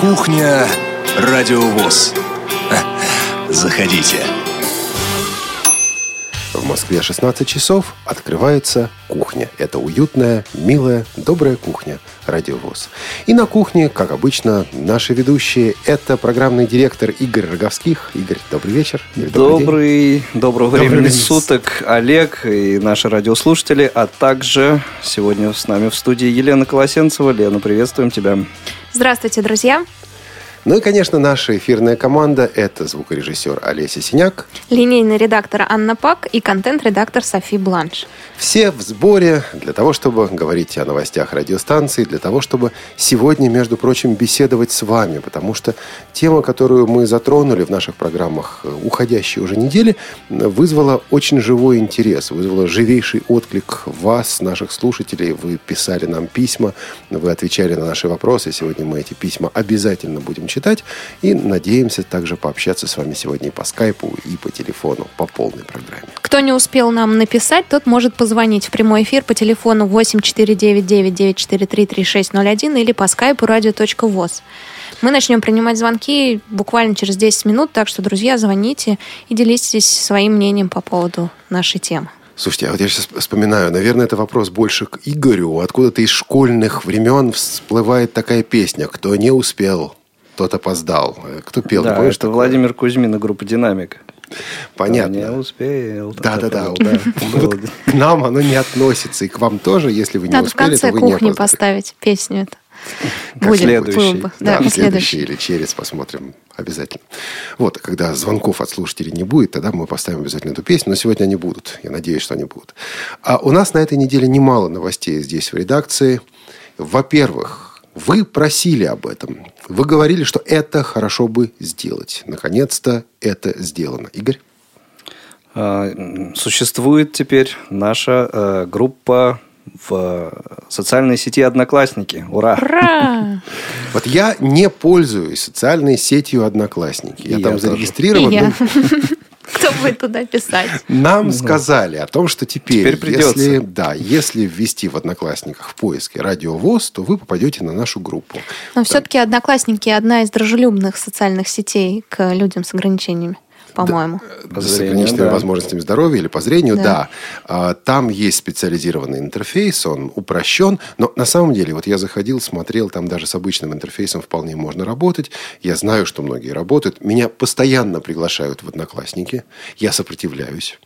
Кухня Радиовоз. Заходите. В Москве 16 часов открывается кухня. Это уютная, милая, добрая кухня «Радиовоз». И на кухне, как обычно, наши ведущие – это программный директор Игорь Роговских. Игорь, добрый вечер. Или добрый, добрый доброго добрый времени суток, Олег и наши радиослушатели, а также сегодня с нами в студии Елена Колосенцева. Лена, приветствуем тебя. Здравствуйте, друзья. Ну и, конечно, наша эфирная команда – это звукорежиссер Олеся Синяк, линейный редактор Анна Пак и контент-редактор Софи Бланш. Все в сборе для того, чтобы говорить о новостях радиостанции, для того, чтобы сегодня, между прочим, беседовать с вами, потому что тема, которую мы затронули в наших программах э, уходящей уже недели, вызвала очень живой интерес, вызвала живейший отклик вас, наших слушателей. Вы писали нам письма, вы отвечали на наши вопросы. Сегодня мы эти письма обязательно будем читать. И надеемся также пообщаться с вами сегодня и по скайпу, и по телефону, по полной программе. Кто не успел нам написать, тот может позвонить в прямой эфир по телефону 8499-943-3601 или по скайпу radio.voz. Мы начнем принимать звонки буквально через 10 минут, так что, друзья, звоните и делитесь своим мнением по поводу нашей темы. Слушайте, а вот я сейчас вспоминаю, наверное, это вопрос больше к Игорю. Откуда-то из школьных времен всплывает такая песня «Кто не успел, тот опоздал. Кто пел? Да, это такое? Владимир Кузьмин и группа «Динамика». Понятно. Не успел. Да, да, да. Вот к нам оно не относится, и к вам тоже, если вы не Надо успели, то вы не кухни поставить песню эту. Как Будет следующий. Да, да следующий или через посмотрим обязательно. Вот, когда звонков от слушателей не будет, тогда мы поставим обязательно эту песню. Но сегодня они будут. Я надеюсь, что они будут. А у нас на этой неделе немало новостей здесь в редакции. Во-первых, вы просили об этом. Вы говорили, что это хорошо бы сделать. Наконец-то это сделано. Игорь? А, существует теперь наша э, группа в социальной сети Одноклассники. Ура! Ура! Вот я не пользуюсь социальной сетью Одноклассники. Я, я там зарегистрирован. Я. Кто будет туда писать? Нам ну, сказали о том, что теперь, теперь если, да, если ввести в Одноклассниках в поиске радиовоз, то вы попадете на нашу группу. Но все-таки Одноклассники одна из дружелюбных социальных сетей к людям с ограничениями по-моему. Да, с ограниченными да. возможностями здоровья или по зрению, да. да. А, там есть специализированный интерфейс, он упрощен, но на самом деле, вот я заходил, смотрел, там даже с обычным интерфейсом вполне можно работать. Я знаю, что многие работают. Меня постоянно приглашают в Одноклассники. Я сопротивляюсь.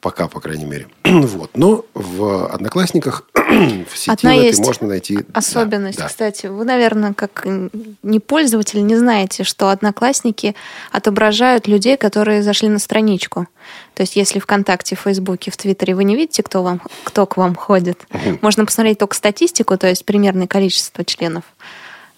Пока, по крайней мере. вот. Но в Одноклассниках в сети Одна в этой можно найти... Особенность, да, да. кстати. Вы, наверное, как не пользователь, не знаете, что Одноклассники отображают людей, которые зашли на страничку. То есть, если ВКонтакте, в Фейсбуке, в Твиттере вы не видите, кто, вам, кто к вам ходит, угу. можно посмотреть только статистику, то есть примерное количество членов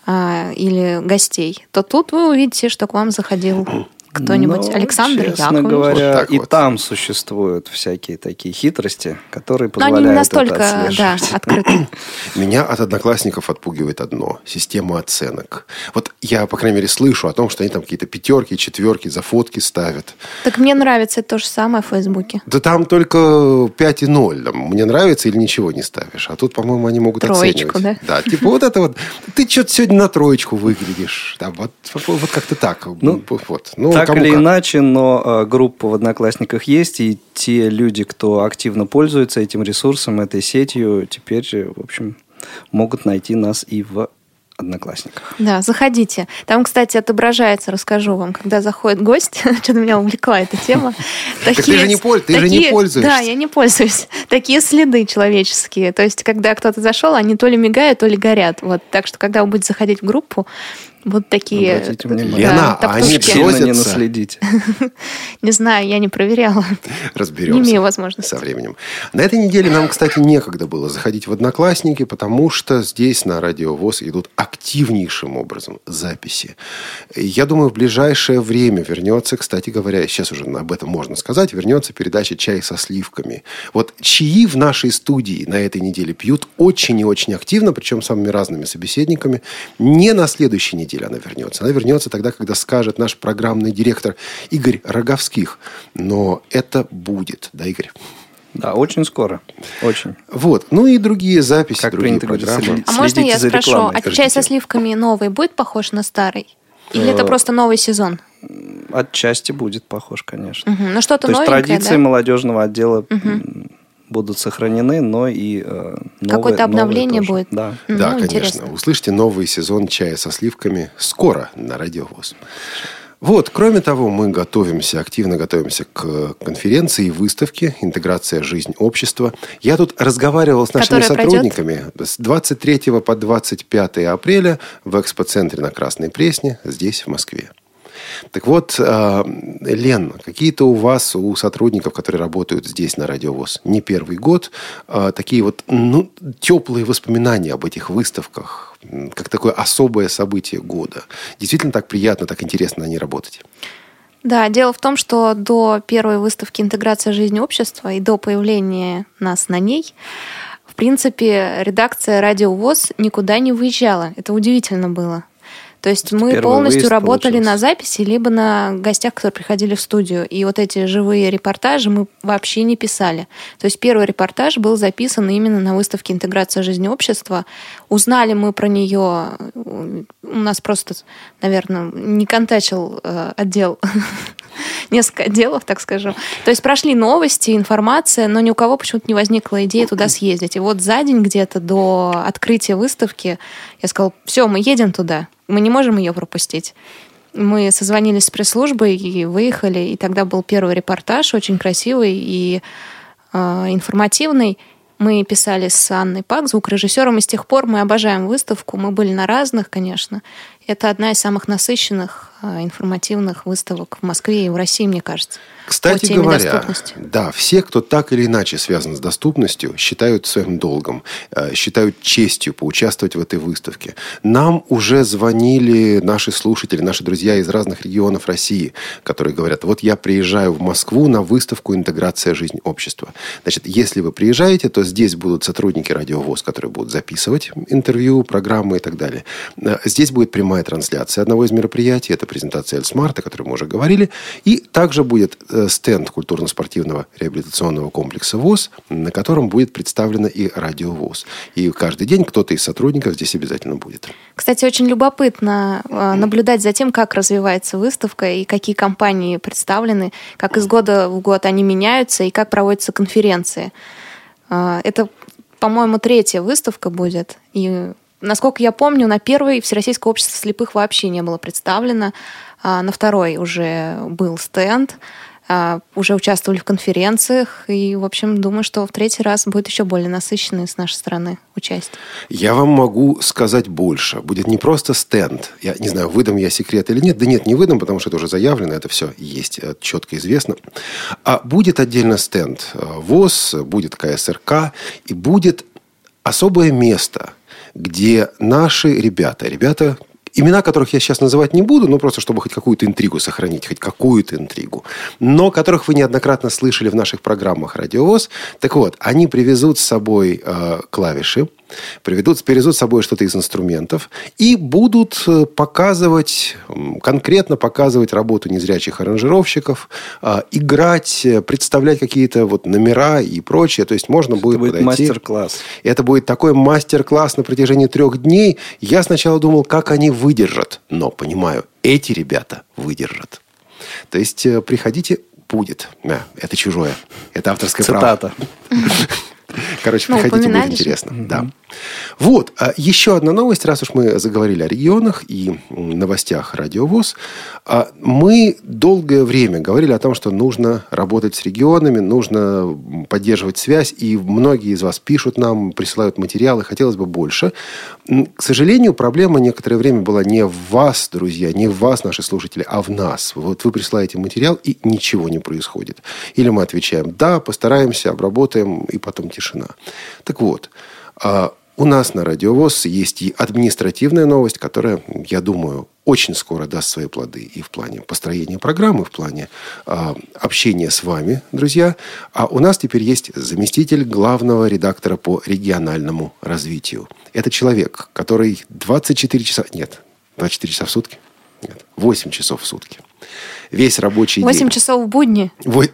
а, или гостей, то тут вы увидите, что к вам заходил кто-нибудь? Ну, Александр честно Яковлевич? говоря, вот и вот. там существуют всякие такие хитрости, которые позволяют Но они не настолько да, открыты. Меня от одноклассников отпугивает одно – система оценок. Вот я, по крайней мере, слышу о том, что они там какие-то пятерки, четверки за фотки ставят. Так мне нравится то же самое в Фейсбуке. Да там только 5 и 0. Там, мне нравится или ничего не ставишь. А тут, по-моему, они могут Троечку, оценивать. да? Да, типа вот это вот. Ты что-то сегодня на троечку выглядишь. Да, вот, вот как-то так. Ну, вот. ну так или как. иначе, но э, группа в Одноклассниках есть, и те люди, кто активно пользуется этим ресурсом, этой сетью, теперь, в общем, могут найти нас и в Одноклассниках. Да, заходите. Там, кстати, отображается, расскажу вам, когда заходит гость, что-то меня увлекла эта тема. Такие, ты же не пользуешься. Да, я не пользуюсь. Такие следы человеческие. То есть, когда кто-то зашел, они то ли мигают, то ли горят. Вот. Так что, когда вы будете заходить в группу, вот такие... Обратите внимание. Лена, а они сильно не наследить. Не знаю, я не проверяла. Разберемся. Не имею возможности. Со временем. На этой неделе нам, кстати, некогда было заходить в Одноклассники, потому что здесь на Радиовоз идут активнейшим образом записи. Я думаю, в ближайшее время вернется, кстати говоря, сейчас уже об этом можно сказать, вернется передача «Чай со сливками». Вот чаи в нашей студии на этой неделе пьют очень и очень активно, причем самыми разными собеседниками. Не на следующей неделе неделе она вернется. Она вернется тогда, когда скажет наш программный директор Игорь Роговских. Но это будет, да, Игорь? Да, очень скоро. Очень. Вот. Ну и другие записи, как другие программы. Говорить, а можно я спрошу, рекламой. а чай со сливками новый будет похож на старый? Или это э, просто новый сезон? Отчасти будет похож, конечно. Угу. Ну что-то То есть традиции да? молодежного отдела угу. Будут сохранены, но и э, Какое-то обновление будет? Да, ну, да конечно. Интересно. Услышите новый сезон чая со сливками скоро на Радиовоз. Вот, кроме того, мы готовимся, активно готовимся к конференции и выставке «Интеграция. Жизнь общества». Я тут разговаривал с нашими Которая сотрудниками пройдет? с 23 по 25 апреля в экспоцентре на Красной Пресне здесь, в Москве. Так вот, а, Лен, какие-то у вас, у сотрудников, которые работают здесь на Радиовоз, не первый год, а, такие вот ну, теплые воспоминания об этих выставках, как такое особое событие года. Действительно так приятно, так интересно на ней работать. Да, дело в том, что до первой выставки «Интеграция жизни общества» и до появления нас на ней, в принципе, редакция «Радио ВОЗ» никуда не выезжала. Это удивительно было. То есть мы Первый полностью работали получился. на записи, либо на гостях, которые приходили в студию. И вот эти живые репортажи мы вообще не писали. То есть первый репортаж был записан именно на выставке «Интеграция жизни общества». Узнали мы про нее, у нас просто, наверное, не контачил э, отдел несколько отделов, так скажем. То есть прошли новости, информация, но ни у кого почему-то не возникла идея туда съездить. И вот за день где-то до открытия выставки я сказала, все, мы едем туда. Мы не можем ее пропустить. Мы созвонились с пресс-службой и выехали, и тогда был первый репортаж, очень красивый и э, информативный. Мы писали с Анной Пак, звукорежиссером, и с тех пор мы обожаем выставку. Мы были на разных, конечно. Это одна из самых насыщенных э, информативных выставок в Москве и в России, мне кажется. Кстати говоря, да, все, кто так или иначе связан с доступностью, считают своим долгом, э, считают честью поучаствовать в этой выставке. Нам уже звонили наши слушатели, наши друзья из разных регионов России, которые говорят, вот я приезжаю в Москву на выставку «Интеграция. Жизнь общества». Значит, если вы приезжаете, то здесь будут сотрудники радиовоз, которые будут записывать интервью, программы и так далее. Э, здесь будет прямая трансляция одного из мероприятий, это презентация Эльсмарта, о которой мы уже говорили, и также будет э, стенд культурно-спортивного реабилитационного комплекса ВОЗ, на котором будет представлена и радио ВОЗ. И каждый день кто-то из сотрудников здесь обязательно будет. Кстати, очень любопытно э, наблюдать за тем, как развивается выставка и какие компании представлены, как из года в год они меняются и как проводятся конференции. Э, это, по-моему, третья выставка будет. И Насколько я помню, на первой Всероссийское общество слепых вообще не было представлено. А на второй уже был стенд. А, уже участвовали в конференциях. И, в общем, думаю, что в третий раз будет еще более насыщенный с нашей стороны участие. Я вам могу сказать больше. Будет не просто стенд. Я не знаю, выдам я секрет или нет. Да нет, не выдам, потому что это уже заявлено, это все есть, четко известно. А будет отдельно стенд ВОЗ, будет КСРК, и будет особое место, где наши ребята, ребята, имена которых я сейчас называть не буду, но просто чтобы хоть какую-то интригу сохранить, хоть какую-то интригу, но которых вы неоднократно слышали в наших программах «Радиовоз». Так вот, они привезут с собой э, клавиши, приведут, привезут с собой что-то из инструментов и будут э, показывать, конкретно показывать работу незрячих аранжировщиков, а, играть, э, представлять какие-то вот номера и прочее. То есть можно будет, будет подойти. мастер-класс. Это будет такой мастер-класс на протяжении трех дней. Я сначала думал, как они выдержат. Но понимаю, эти ребята выдержат. То есть э, приходите, будет. Да, это чужое. Это авторское Цитата. право. Короче, ну, приходите, будет интересно. Да. Вот, а еще одна новость, раз уж мы заговорили о регионах и новостях радиовоз. А мы долгое время говорили о том, что нужно работать с регионами, нужно поддерживать связь, и многие из вас пишут нам, присылают материалы, хотелось бы больше. К сожалению, проблема некоторое время была не в вас, друзья, не в вас, наши слушатели, а в нас. Вот вы присылаете материал, и ничего не происходит. Или мы отвечаем «да», постараемся, обработаем, и потом тишина. Так вот, а у нас на Радиовоз есть и административная новость, которая, я думаю, очень скоро даст свои плоды и в плане построения программы, в плане э, общения с вами, друзья. А у нас теперь есть заместитель главного редактора по региональному развитию. Это человек, который 24 часа... Нет, 24 часа в сутки? Нет, 8 часов в сутки. Весь рабочий 8 день. 8 часов в будни.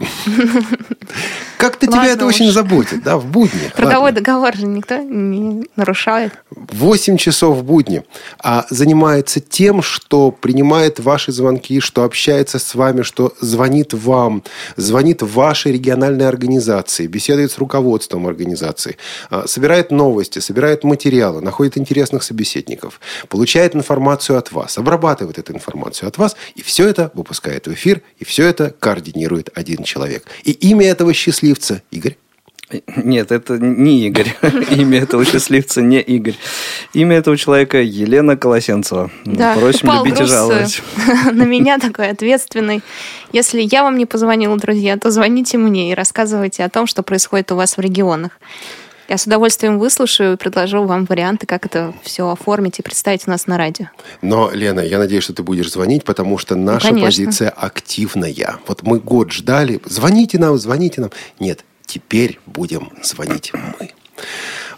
Как-то тебя это очень заботит, да, в будни. Трудовой договор же никто не нарушает. 8 часов в будни. А занимается тем, что принимает ваши звонки, что общается с вами, что звонит вам, звонит вашей региональной организации, беседует с руководством организации, а, собирает новости, собирает материалы, находит интересных собеседников, получает информацию от вас, обрабатывает эту информацию от вас, и все это выпускает в эфир, и все это координирует один человек. И имя этого счастливца Игорь? Нет, это не Игорь. Имя этого счастливца не Игорь. Имя этого человека Елена Колосенцева. Да, Просим любить и жаловать. На меня такой ответственный. Если я вам не позвонила, друзья, то звоните мне и рассказывайте о том, что происходит у вас в регионах. Я с удовольствием выслушаю и предложу вам варианты, как это все оформить и представить у нас на радио. Но, Лена, я надеюсь, что ты будешь звонить, потому что наша ну, позиция активная. Вот мы год ждали. Звоните нам, звоните нам. Нет, теперь будем звонить мы.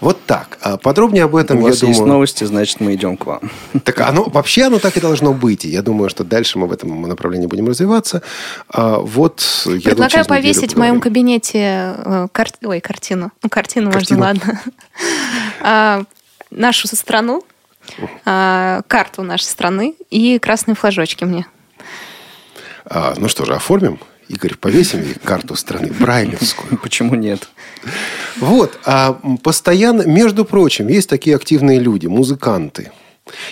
Вот так. А подробнее об этом, У вас я есть думаю... новости, значит, мы идем к вам. Так оно, вообще оно так и должно быть. И я думаю, что дальше мы в этом направлении будем развиваться. А вот, я Предлагаю думаю, повесить в моем кабинете э, кар... Ой, картину. Ну, картину, картину. можно, ладно. а, нашу страну, карту нашей страны и красные флажочки мне. Ну что же, оформим? Игорь, повесим ей карту страны, брайлевскую. Почему нет? Вот. А постоянно, между прочим, есть такие активные люди, музыканты.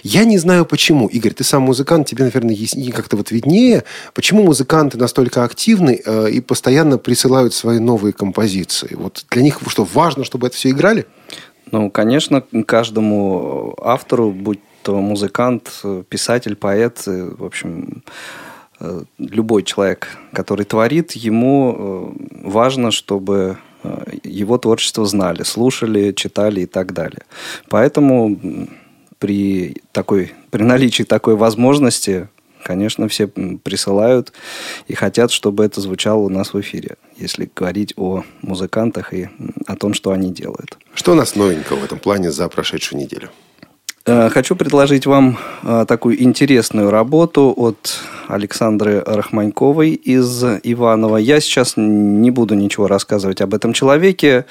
Я не знаю почему. Игорь, ты сам музыкант, тебе, наверное, как-то вот виднее. Почему музыканты настолько активны э, и постоянно присылают свои новые композиции? Вот для них что, важно, чтобы это все играли? Ну, конечно, каждому автору, будь то музыкант, писатель, поэт, э, в общем, Э, любой человек, который творит, ему э, важно, чтобы его творчество знали, слушали, читали и так далее. Поэтому при, такой, при наличии такой возможности, конечно, все присылают и хотят, чтобы это звучало у нас в эфире, если говорить о музыкантах и о том, что они делают. Что у нас новенького в этом плане за прошедшую неделю? Э, хочу предложить вам э, такую интересную работу от Александры Рахманьковой из Иванова. Я сейчас не буду ничего рассказывать об этом человеке.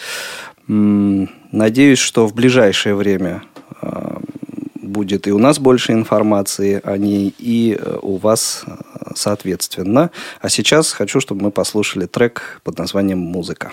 Надеюсь, что в ближайшее время э, будет и у нас больше информации о ней, и у вас соответственно. А сейчас хочу, чтобы мы послушали трек под названием «Музыка».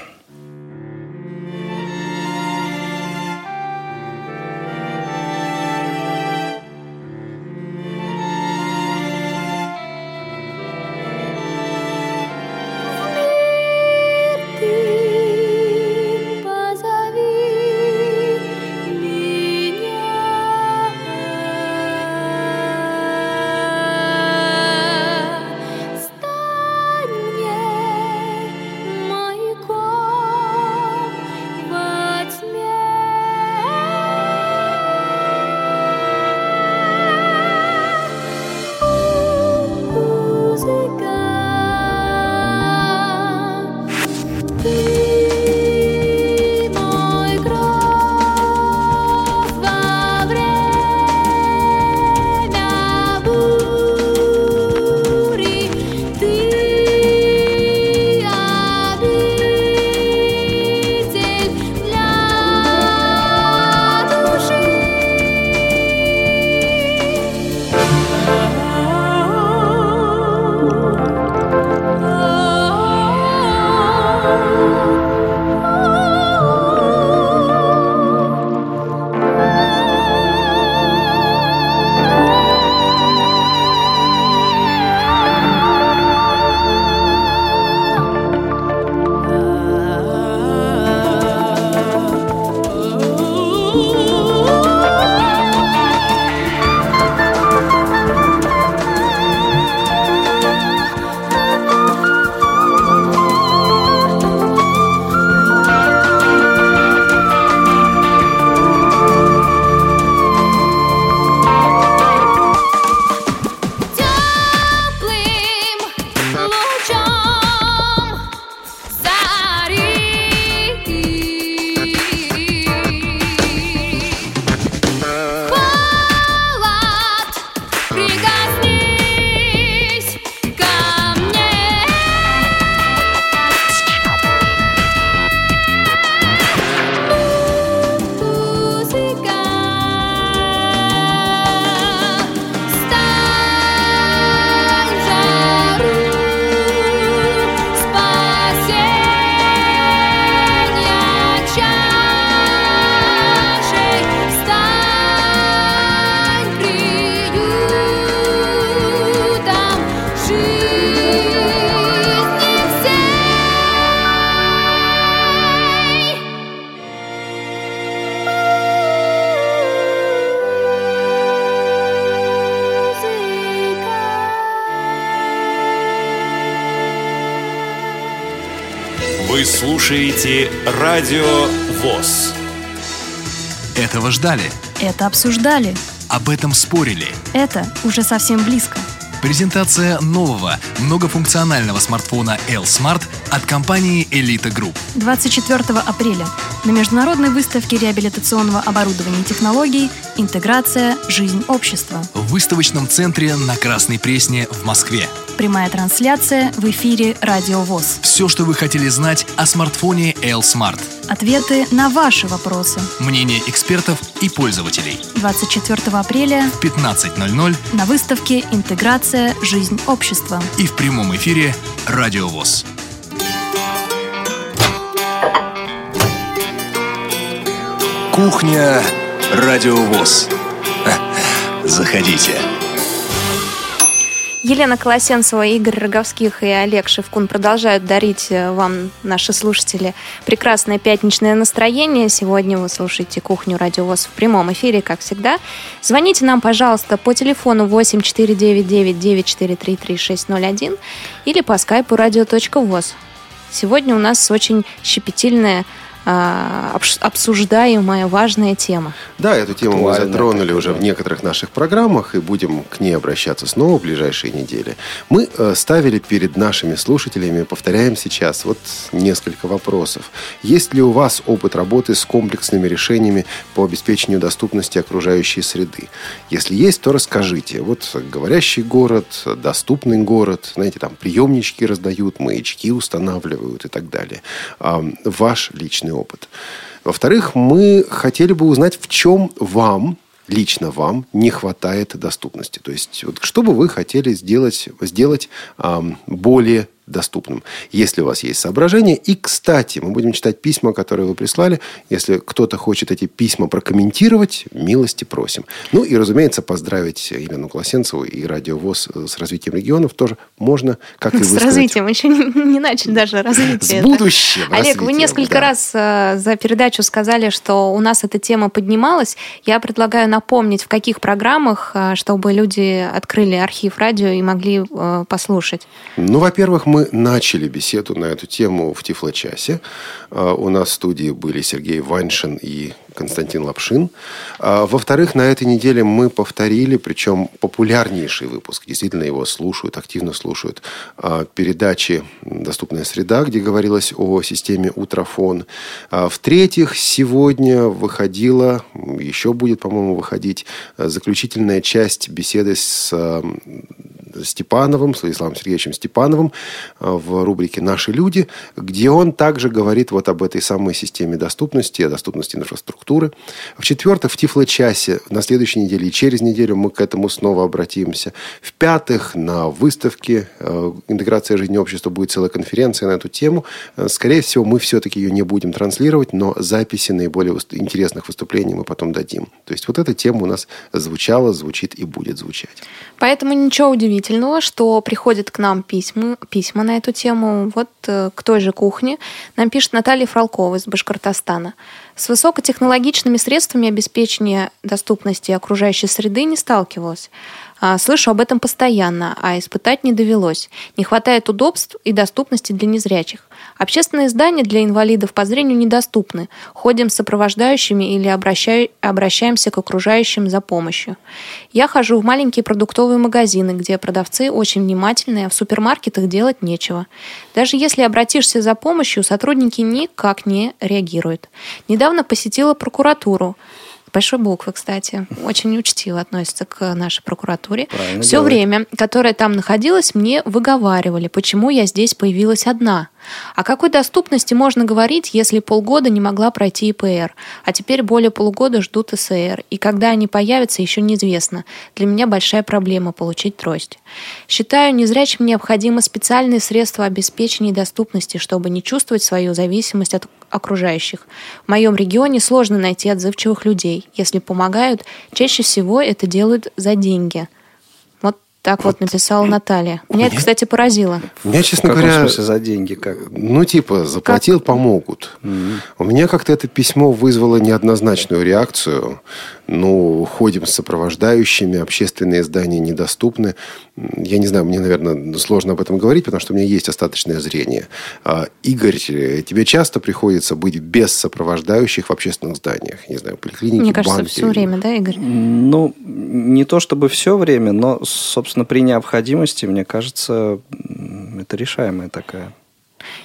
Слушаете Радио ВОЗ. Этого ждали. Это обсуждали. Об этом спорили. Это уже совсем близко. Презентация нового многофункционального смартфона L-Smart от компании Elite Group. 24 апреля на международной выставке реабилитационного оборудования и технологий «Интеграция. Жизнь общества». В выставочном центре на Красной Пресне в Москве. Прямая трансляция в эфире «Радио ВОЗ». Все, что вы хотели знать о смартфоне L-Smart. Ответы на ваши вопросы. Мнение экспертов и пользователей. 24 апреля в 15.00 на выставке «Интеграция. Жизнь общества». И в прямом эфире «Радио ВОЗ». Кухня «Радио ВОЗ». Заходите. Елена Колосенцева, Игорь Роговских и Олег Шевкун продолжают дарить э, вам, наши слушатели, прекрасное пятничное настроение. Сегодня вы слушаете «Кухню Радио ВОЗ» в прямом эфире, как всегда. Звоните нам, пожалуйста, по телефону 8499-943-3601 или по скайпу radio.voz. Сегодня у нас очень щепетильная а, обсуждаемая важная тема. Да, эту тему Актуально, мы затронули уже в некоторых наших программах и будем к ней обращаться снова в ближайшие недели. Мы э, ставили перед нашими слушателями, повторяем сейчас, вот несколько вопросов. Есть ли у вас опыт работы с комплексными решениями по обеспечению доступности окружающей среды? Если есть, то расскажите. Вот говорящий город, доступный город, знаете, там приемнички раздают, маячки устанавливают и так далее. Ваш личный опыт. Во-вторых, мы хотели бы узнать, в чем вам лично вам не хватает доступности. То есть, вот, что бы вы хотели сделать, сделать эм, более доступным, если у вас есть соображения. И, кстати, мы будем читать письма, которые вы прислали. Если кто-то хочет эти письма прокомментировать, милости просим. Ну и, разумеется, поздравить Елену Колосенцеву и Радио ВОЗ с развитием регионов тоже можно, как и вы С развитием. Еще не, не начали даже развитие. С будущим Олег, вы несколько да. раз э, за передачу сказали, что у нас эта тема поднималась. Я предлагаю напомнить, в каких программах, э, чтобы люди открыли архив радио и могли э, послушать. Ну, во-первых, мы начали беседу на эту тему в Тифлочасе. А, у нас в студии были Сергей Ваншин и Константин Лапшин. А, во-вторых, на этой неделе мы повторили, причем популярнейший выпуск, действительно его слушают, активно слушают, а, передачи «Доступная среда», где говорилось о системе Утрофон. В-третьих, сегодня выходила, еще будет, по-моему, выходить заключительная часть беседы с Степановым, с Владиславом Сергеевичем Степановым э, в рубрике «Наши люди», где он также говорит вот об этой самой системе доступности, о доступности инфраструктуры. В-четвертых, в Тифло-часе на следующей неделе и через неделю мы к этому снова обратимся. В-пятых, на выставке э, «Интеграция жизни общества» будет целая конференция на эту тему. Э, скорее всего, мы все-таки ее не будем транслировать, но записи наиболее интересных выступлений мы потом дадим. То есть вот эта тема у нас звучала, звучит и будет звучать. Поэтому ничего удивительного удивительного, что приходят к нам письма, письма на эту тему. Вот э, к той же кухне нам пишет Наталья Фролкова из Башкортостана. С высокотехнологичными средствами обеспечения доступности окружающей среды не сталкивалась. А, слышу об этом постоянно, а испытать не довелось. Не хватает удобств и доступности для незрячих. Общественные здания для инвалидов по зрению недоступны. Ходим с сопровождающими или обращай, обращаемся к окружающим за помощью. Я хожу в маленькие продуктовые магазины, где продавцы очень внимательные, а в супермаркетах делать нечего. Даже если обратишься за помощью, сотрудники никак не реагируют. Недавно посетила прокуратуру большой буквы, кстати, очень учтиво относится к нашей прокуратуре. Правильно Все делает. время, которое там находилось, мне выговаривали, почему я здесь появилась одна. О какой доступности можно говорить, если полгода не могла пройти ИПР, а теперь более полугода ждут СР, и когда они появятся, еще неизвестно. Для меня большая проблема получить трость. Считаю, незрячим необходимы специальные средства обеспечения доступности, чтобы не чувствовать свою зависимость от окружающих. В моем регионе сложно найти отзывчивых людей. Если помогают, чаще всего это делают за деньги – так вот, вот написала Наталья. Меня, Меня это, кстати, поразило. Меня, честно в говоря... смысле за деньги? Как? Ну, типа, заплатил, как? помогут. Mm-hmm. У меня как-то это письмо вызвало неоднозначную реакцию. Ну, ходим с сопровождающими, общественные здания недоступны. Я не знаю, мне, наверное, сложно об этом говорить, потому что у меня есть остаточное зрение. А, Игорь, тебе часто приходится быть без сопровождающих в общественных зданиях? Не знаю, поликлиники, Мне кажется, банки? все время, да, Игорь? Ну, не то чтобы все время, но, собственно, при необходимости, мне кажется, это решаемая такая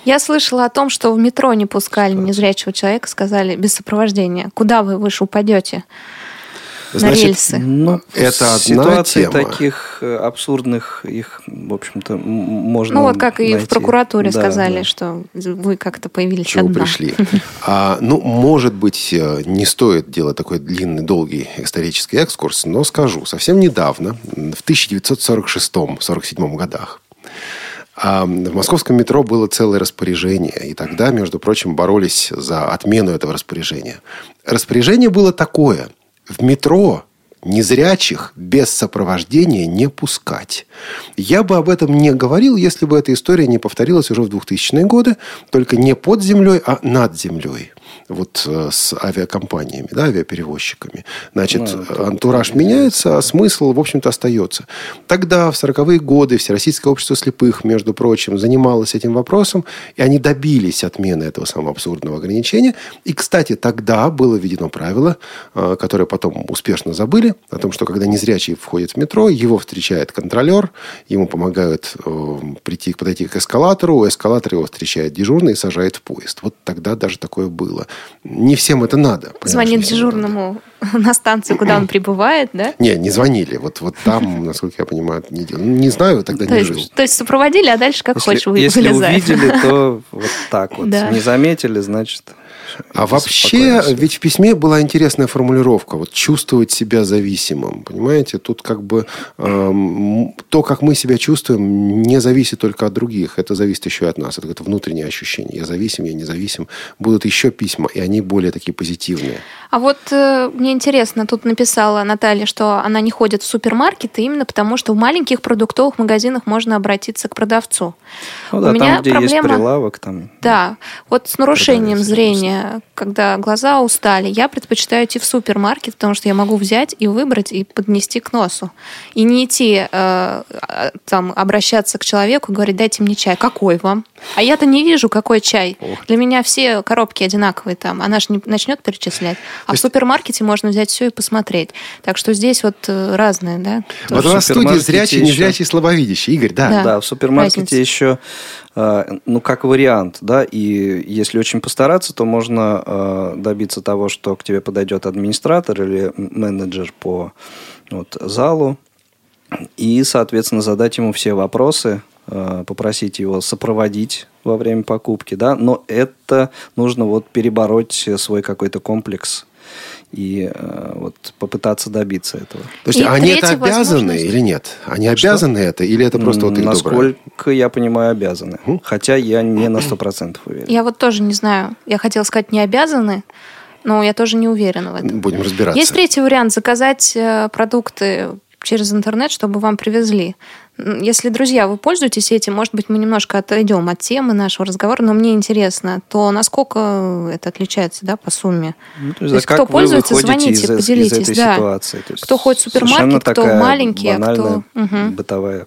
я слышала о том, что в метро не пускали незрячего человека, сказали без сопровождения. Куда вы выше упадете? Значит, на рельсы. Ну, это одна ситуации тема. таких э, абсурдных их, в общем-то, можно. Ну вот как найти. и в прокуратуре да, сказали, да. что вы как-то появились. Чего одна. пришли? А, ну, может быть, э, не стоит делать такой длинный, долгий исторический экскурс, но скажу, совсем недавно, в 1946-47 годах а в московском метро было целое распоряжение. И тогда, между прочим, боролись за отмену этого распоряжения. Распоряжение было такое. В метро незрячих без сопровождения не пускать. Я бы об этом не говорил, если бы эта история не повторилась уже в 2000-е годы, только не под землей, а над землей вот э, с авиакомпаниями, да, авиаперевозчиками. Значит, ну, антураж меняется, а смысл, в общем-то, остается. Тогда, в 40-е годы, Всероссийское общество слепых, между прочим, занималось этим вопросом, и они добились отмены этого самого абсурдного ограничения. И, кстати, тогда было введено правило, э, которое потом успешно забыли, о том, что когда незрячий входит в метро, его встречает контролер, ему помогают э, прийти, подойти к эскалатору, у эскалатора его встречает дежурный и сажает в поезд. Вот тогда даже такое было. Не всем это надо. Звонит дежурному надо. на станцию, куда он прибывает, да? Не, не звонили. Вот, вот там, насколько я понимаю, не делали. Ну, не знаю, тогда то не есть, жил. То есть сопроводили, а дальше как если, хочешь вы, Если вылезай. увидели, то вот так вот. Да. Не заметили, значит... А вообще, ведь в письме была интересная формулировка. Вот чувствовать себя зависимым. Понимаете, тут как бы эм, то, как мы себя чувствуем, не зависит только от других. Это зависит еще и от нас. Это, это внутреннее ощущение. Я зависим, я независим. Будут еще письма, и они более такие позитивные. А вот э, мне интересно, тут написала Наталья, что она не ходит в супермаркеты именно потому, что в маленьких продуктовых магазинах можно обратиться к продавцу. Ну, да, У меня там, где проблема... есть прилавок, там. Да, вот с нарушением зрения, yeah. Когда глаза устали, я предпочитаю идти в супермаркет, потому что я могу взять и выбрать и поднести к носу. И не идти э, а, там обращаться к человеку и говорить, дайте мне чай. Какой вам? А я-то не вижу, какой чай. Ох. Для меня все коробки одинаковые там. Она же не начнет перечислять. А есть... в супермаркете можно взять все и посмотреть. Так что здесь вот э, разное, да? Вот у нас в студии зрячий, еще... незрячий, слабовидящий. Игорь, да. Да, да в супермаркете Разница. еще, э, ну, как вариант, да, и если очень постараться, то можно э, добиться того, что к тебе подойдет администратор или менеджер по вот, залу, и, соответственно, задать ему все вопросы, попросить его сопроводить во время покупки, да, но это нужно вот перебороть свой какой-то комплекс и э, вот попытаться добиться этого. То есть и они это обязаны или нет? Они обязаны Что? это или это просто вот их Насколько доброе? я понимаю, обязаны. Хм? Хотя я не на сто процентов уверен. Я вот тоже не знаю. Я хотела сказать не обязаны, но я тоже не уверена в этом. Будем разбираться. Есть третий вариант заказать э, продукты через интернет, чтобы вам привезли. Если, друзья, вы пользуетесь этим, может быть, мы немножко отойдем от темы нашего разговора, но мне интересно, то насколько это отличается да, по сумме? Ну, то есть, то есть кто пользуется, звоните, из, поделитесь. Из да. ситуации. То есть кто ходит в супермаркет, кто маленький, а кто... Угу. бытовая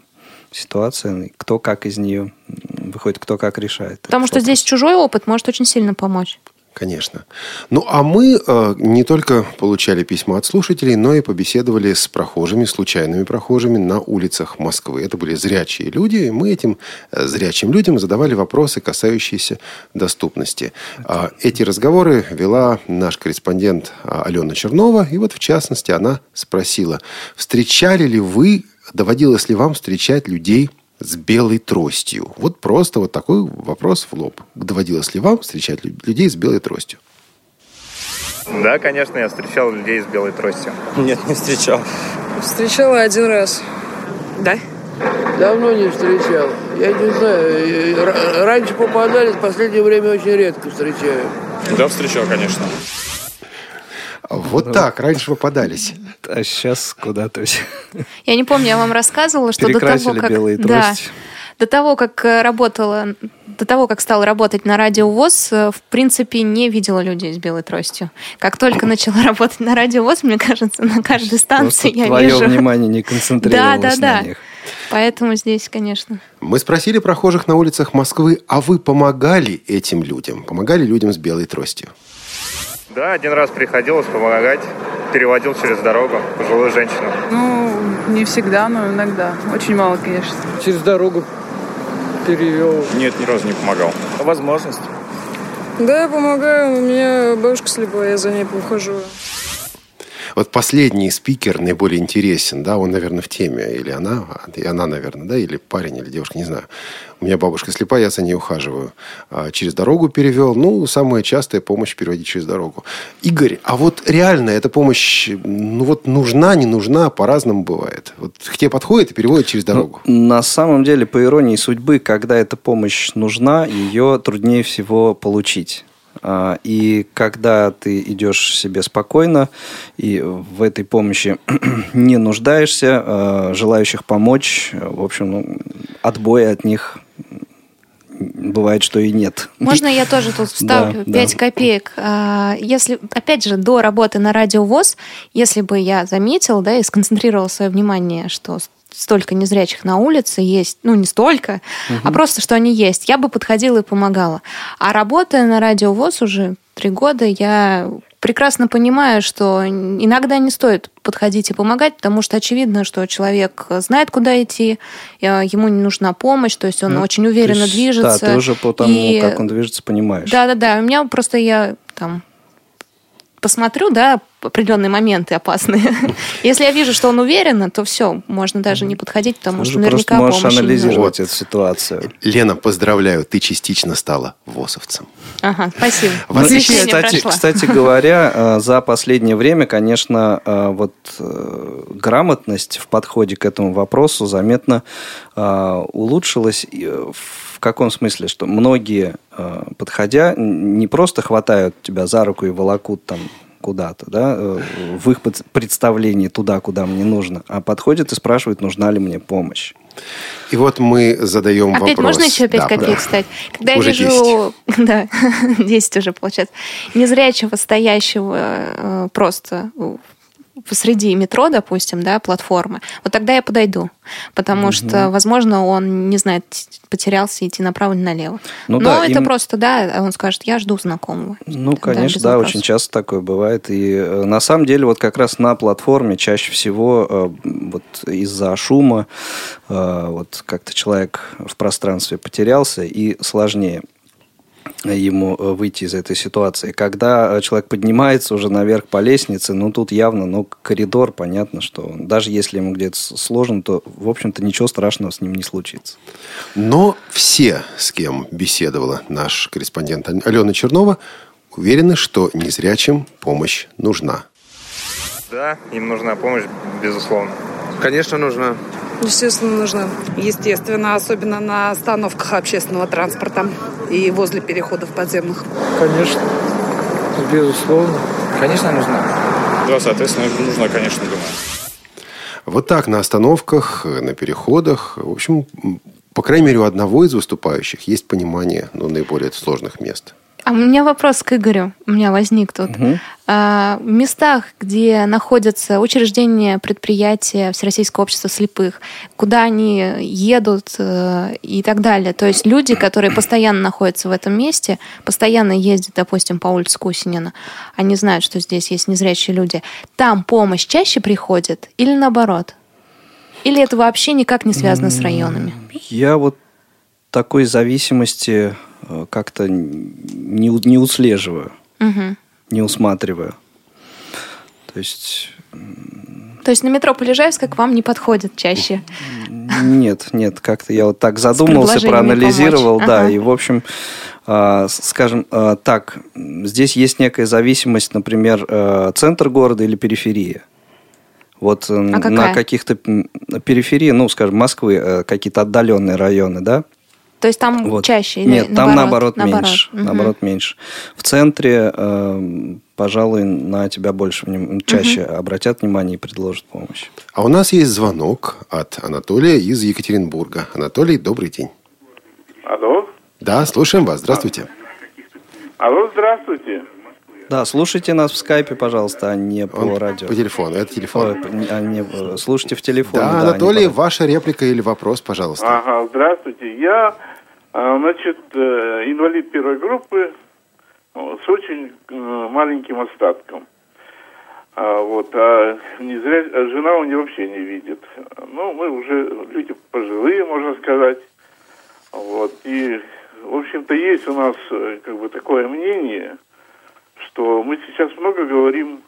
ситуация, кто как из нее выходит, кто как решает. Потому что вопрос. здесь чужой опыт может очень сильно помочь. Конечно. Ну, а мы э, не только получали письма от слушателей, но и побеседовали с прохожими, случайными прохожими на улицах Москвы. Это были зрячие люди, и мы этим э, зрячим людям задавали вопросы, касающиеся доступности. Э, эти разговоры вела наш корреспондент а, Алена Чернова, и вот, в частности, она спросила, встречали ли вы, доводилось ли вам встречать людей с белой тростью? Вот просто вот такой вопрос в лоб. Доводилось ли вам встречать людей с белой тростью? Да, конечно, я встречал людей с белой тростью. Нет, не встречал. Встречала один раз. Да? Давно не встречал. Я не знаю. Раньше попадались, в последнее время очень редко встречаю. Да, встречал, конечно. Вот так, раньше попадались. А сейчас куда-то... Я не помню, я вам рассказывала, что до того, как... белые трости. до того, как работала, до того, как стала работать на радио ВОЗ, в принципе, не видела людей с белой тростью. Как только начала работать на радио ВОЗ, мне кажется, на каждой станции Просто я твое вижу... твое внимание не концентрировалось да, да, на да. них. Поэтому здесь, конечно. Мы спросили прохожих на улицах Москвы, а вы помогали этим людям? Помогали людям с белой тростью? Да, один раз приходилось помогать, переводил через дорогу пожилую женщину. Ну, не всегда, но иногда. Очень мало, конечно. Через дорогу перевел. Нет, ни разу не помогал. Возможность. Да, я помогаю. У меня бабушка слепая, я за ней ухожу. Вот последний спикер наиболее интересен, да, он, наверное, в теме. Или она, и она, наверное, да, или парень, или девушка, не знаю. У меня бабушка слепая, я за ней ухаживаю. А через дорогу перевел. Ну, самая частая помощь переводить через дорогу. Игорь, а вот реально эта помощь, ну вот нужна, не нужна, по-разному бывает. Вот к тебе подходит и переводит через ну, дорогу. Ну, на самом деле, по иронии судьбы, когда эта помощь нужна, ее труднее всего получить. А, и когда ты идешь себе спокойно и в этой помощи не нуждаешься, а, желающих помочь, в общем, ну, отбоя от них бывает, что и нет. Можно я тоже тут вставлю да, 5 да. копеек? А, если, опять же, до работы на радио ВОЗ, если бы я заметил, да, и сконцентрировал свое внимание, что столько незрячих на улице есть, ну не столько, угу. а просто что они есть, я бы подходила и помогала. А работая на радио ВОЗ уже три года, я прекрасно понимаю, что иногда не стоит подходить и помогать, потому что очевидно, что человек знает, куда идти, э, ему не нужна помощь, то есть он ну, очень уверенно есть, движется. Да, ты уже по тому, и... как он движется, понимаешь. Да-да-да, у меня просто я там посмотрю, да, определенные моменты опасные. Если я вижу, что он уверен, то все, можно даже не подходить, потому что наверняка можешь анализировать эту ситуацию. Лена, поздравляю, ты частично стала ВОСовцем. Ага, спасибо. Ну, кстати, кстати говоря, э, за последнее время, конечно, э, вот э, грамотность в подходе к этому вопросу заметно улучшилась в каком смысле, что многие, подходя, не просто хватают тебя за руку и волокут там куда-то, да, э, в их представлении туда, куда мне нужно, а подходит и спрашивает, нужна ли мне помощь. И вот мы задаем Опять вопрос. можно еще 5 да, копеек да. стать? Когда уже я вижу... 10. Да, 10 уже получается. Незрячего, стоящего э, просто посреди метро, допустим, да, платформы, вот тогда я подойду. Потому угу. что, возможно, он не знает, потерялся идти направо или налево. Ну, Но да, это им... просто, да, он скажет, я жду знакомого. Ну, конечно, да, да очень часто такое бывает. И э, на самом деле вот как раз на платформе чаще всего э, вот из-за шума э, вот как-то человек в пространстве потерялся и сложнее ему э, выйти из этой ситуации. Когда э, человек поднимается уже наверх по лестнице, ну, тут явно, ну, коридор, понятно, что даже если ему где-то сложно, то, в общем-то, ничего страшного с ним не случится. Но все, с кем беседовала наш корреспондент Алена Чернова, уверены, что незрячим помощь нужна. Да, им нужна помощь, безусловно. Конечно, нужна. Естественно, нужна. Естественно, особенно на остановках общественного транспорта и возле переходов подземных. Конечно, безусловно. Конечно, нужна. Да, соответственно, нужна, конечно, думаю. Вот так на остановках, на переходах. В общем, по крайней мере, у одного из выступающих есть понимание ну, наиболее сложных мест. А у меня вопрос к Игорю. У меня возник тут. Угу. А, в местах, где находятся учреждения, предприятия Всероссийского общества слепых, куда они едут э, и так далее. То есть люди, которые постоянно находятся в этом месте, постоянно ездят, допустим, по улице Кусинина, они знают, что здесь есть незрячие люди. Там помощь чаще приходит или наоборот? Или это вообще никак не связано с районами? Я вот такой зависимости как-то не, не услеживаю, угу. не усматриваю. То есть... То есть на метро Полежаевская к вам не подходит чаще? Нет, нет, как-то я вот так задумался, проанализировал, помочь. да, ага. и в общем, э, скажем э, так, здесь есть некая зависимость, например, центр города или периферия. Вот а на каких-то периферии, ну, скажем, Москвы, какие-то отдаленные районы, да, то есть там вот. чаще? Нет, или там наоборот, наоборот меньше. Угу. Наоборот меньше. В центре э, пожалуй, на тебя больше чаще угу. обратят внимание и предложат помощь. А у нас есть звонок от Анатолия из Екатеринбурга. Анатолий, добрый день. Алло. Да, слушаем вас. Здравствуйте. Алло, здравствуйте. Да, слушайте нас в скайпе, пожалуйста, а не по Он радио. По телефону, это телефон. Ой, а не, слушайте в телефоне. Да, да Анатолий, по... ваша реплика или вопрос, пожалуйста. Ага, здравствуйте. Я, а, значит, э, инвалид первой группы с очень э, маленьким остатком. А, вот, а не зря а жена у нее вообще не видит. Ну, мы уже люди пожилые, можно сказать. Вот, и, в общем-то, есть у нас э, как бы такое мнение – что мы сейчас много говорим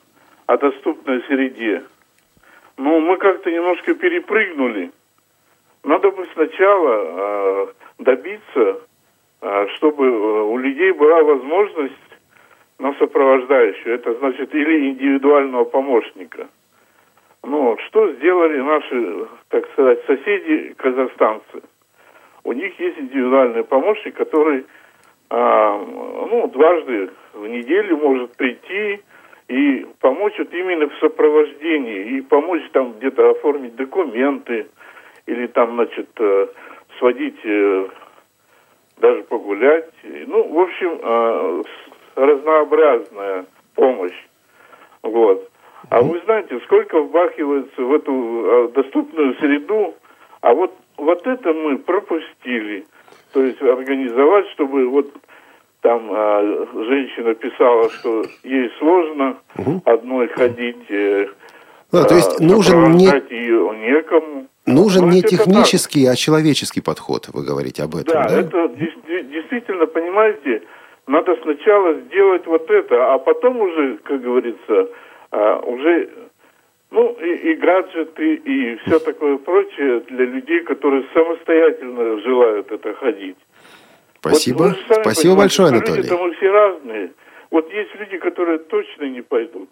о доступной среде. Но мы как-то немножко перепрыгнули. Надо бы сначала э, добиться, э, чтобы у людей была возможность на сопровождающую. Это значит или индивидуального помощника. Ну, что сделали наши, так сказать, соседи казахстанцы? У них есть индивидуальный помощник, который а, ну, дважды в неделю может прийти и помочь вот именно в сопровождении, и помочь там где-то оформить документы, или там, значит, э, сводить, э, даже погулять. Ну, в общем, э, разнообразная помощь. Вот. А вы знаете, сколько вбахивается в эту доступную среду, а вот, вот это мы пропустили. То есть организовать, чтобы вот там э, женщина писала, что ей сложно угу. одной ходить. Э, да, то есть нужен не... ее некому. Нужен не технический, а человеческий подход, вы говорите об этом, да? Да, это действительно, понимаете, надо сначала сделать вот это, а потом уже, как говорится, а, уже ну, и, и гаджеты, и все такое прочее для людей, которые самостоятельно желают это ходить. Спасибо. Вот Спасибо большое, Анатолий. Люди-то мы все разные. Вот есть люди, которые точно не пойдут.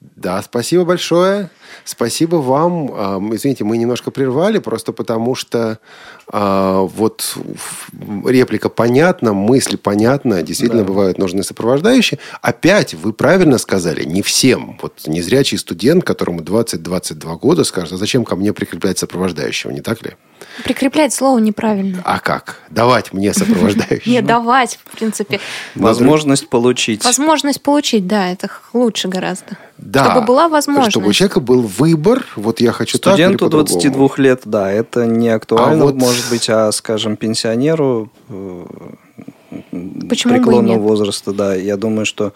Да, спасибо большое. Спасибо вам. Извините, мы немножко прервали, просто потому что а, вот реплика понятна, мысль понятна, действительно да. бывают нужны сопровождающие. Опять вы правильно сказали, не всем. Вот незрячий студент, которому 20-22 года, скажет, а зачем ко мне прикреплять сопровождающего, не так ли? Прикреплять слово неправильно. А как? Давать мне сопровождающего? Не давать, в принципе. Возможность получить. Возможность получить, да, это лучше гораздо. Да. Чтобы была возможность. Чтобы у человека был выбор, вот я хочу Студенту так Студенту 22 лет, да, это не актуально, а вот... может быть, а, скажем, пенсионеру э, Почему преклонного возраста, да. Я думаю, что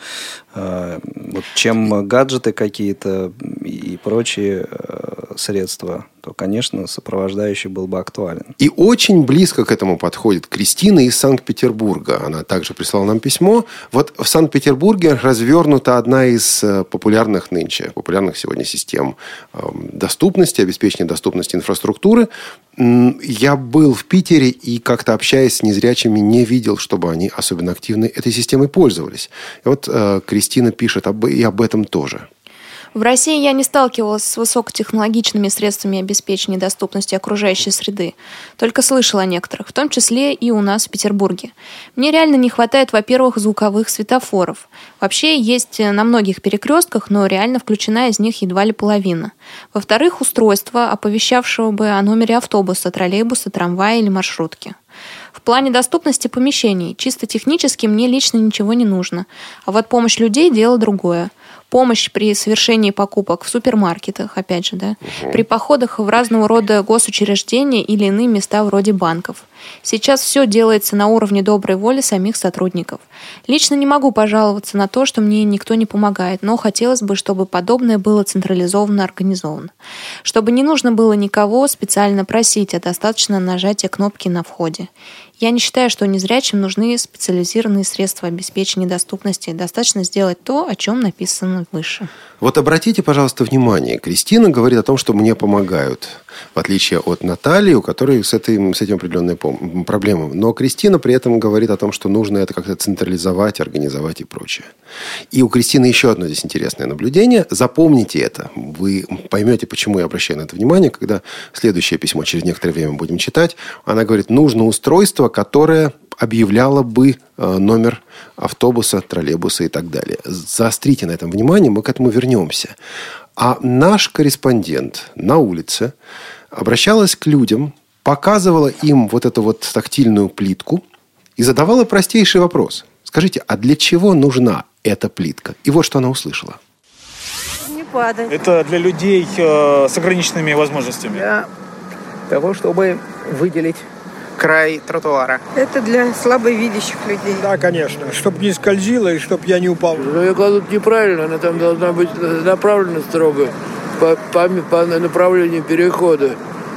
э, вот чем гаджеты какие-то и прочие э, средства то, конечно, сопровождающий был бы актуален. И очень близко к этому подходит Кристина из Санкт-Петербурга. Она также прислала нам письмо. Вот в Санкт-Петербурге развернута одна из э, популярных нынче, популярных сегодня систем эм, доступности, обеспечения доступности инфраструктуры. Я был в Питере и как-то общаясь с незрячими не видел, чтобы они особенно активно этой системой пользовались. И вот э, Кристина пишет об, и об этом тоже. В России я не сталкивалась с высокотехнологичными средствами обеспечения доступности окружающей среды, только слышала о некоторых, в том числе и у нас в Петербурге. Мне реально не хватает, во-первых, звуковых светофоров. Вообще есть на многих перекрестках, но реально включена из них едва ли половина. Во-вторых, устройство, оповещавшего бы о номере автобуса, троллейбуса, трамвая или маршрутки. В плане доступности помещений, чисто технически мне лично ничего не нужно. А вот помощь людей – дело другое помощь при совершении покупок в супермаркетах, опять же, да, угу. при походах в разного рода госучреждения или иные места вроде банков. Сейчас все делается на уровне доброй воли самих сотрудников. Лично не могу пожаловаться на то, что мне никто не помогает, но хотелось бы, чтобы подобное было централизованно организовано. Чтобы не нужно было никого специально просить, а достаточно нажатия кнопки на входе. Я не считаю, что незрячим нужны специализированные средства обеспечения доступности. Достаточно сделать то, о чем написано выше. Вот обратите, пожалуйста, внимание. Кристина говорит о том, что мне помогают. В отличие от Натальи, у которой с этим, с этим определенные проблемы. Но Кристина при этом говорит о том, что нужно это как-то централизовать, организовать и прочее. И у Кристины еще одно здесь интересное наблюдение. Запомните это. Вы поймете, почему я обращаю на это внимание, когда следующее письмо через некоторое время будем читать. Она говорит, нужно устройство, которое объявляла бы э, номер автобуса, троллейбуса и так далее. Заострите на этом внимание, мы к этому вернемся. А наш корреспондент на улице обращалась к людям, показывала им вот эту вот тактильную плитку и задавала простейший вопрос. Скажите, а для чего нужна эта плитка? И вот что она услышала. Не падать. Это для людей э, с ограниченными возможностями. Для того, чтобы выделить край тротуара. Это для слабовидящих людей. Да, конечно. Чтоб не скользило и чтоб я не упал. Но я кладут неправильно. Она там должна быть направлена строго по, по, по направлению перехода.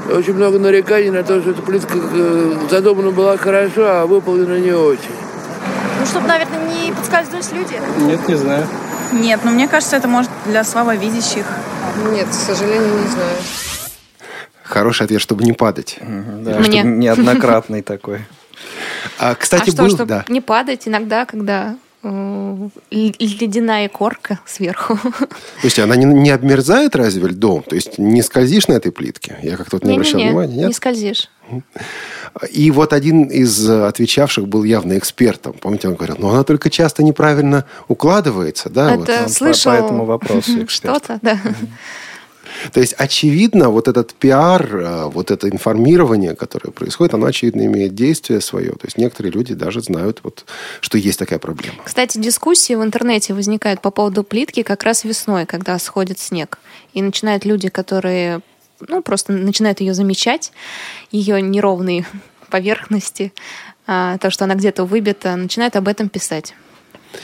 Очень много нареканий на то, что эта плитка э, задумана была хорошо, а выполнена не очень. Ну, чтобы, наверное, не подскользнулись люди. Нет, не знаю. Нет, но мне кажется, это может для слабовидящих. Нет, к сожалению, не знаю. Хороший ответ, чтобы не падать. Да, Мне. чтобы неоднократный такой. А, кстати, а что, был, чтобы да. не падать иногда, когда э, ледяная корка сверху. То есть она не, не обмерзает разве льдом? То есть не скользишь на этой плитке? Я как-то вот не, не обращал не, внимания. Нет? Не скользишь. И вот один из отвечавших был явно экспертом. Помните, он говорил, ну она только часто неправильно укладывается. Да, Это вот. слышал по этому вопросу что-то, да. То есть, очевидно, вот этот пиар, э, вот это информирование, которое происходит, оно, очевидно, имеет действие свое. То есть, некоторые люди даже знают, вот, что есть такая проблема. Кстати, дискуссии в интернете возникают по поводу плитки как раз весной, когда сходит снег. И начинают люди, которые ну, просто начинают ее замечать, ее неровные поверхности, а, то, что она где-то выбита, начинают об этом писать.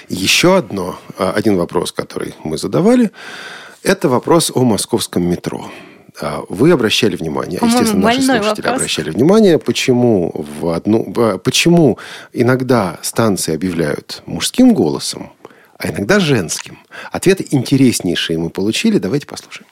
Еще одно, а, один вопрос, который мы задавали – это вопрос о московском метро. А, вы обращали внимание, естественно, наши слушатели вопрос. обращали внимание, почему, в одну, почему иногда станции объявляют мужским голосом, а иногда женским. Ответы интереснейшие мы получили. Давайте послушаем.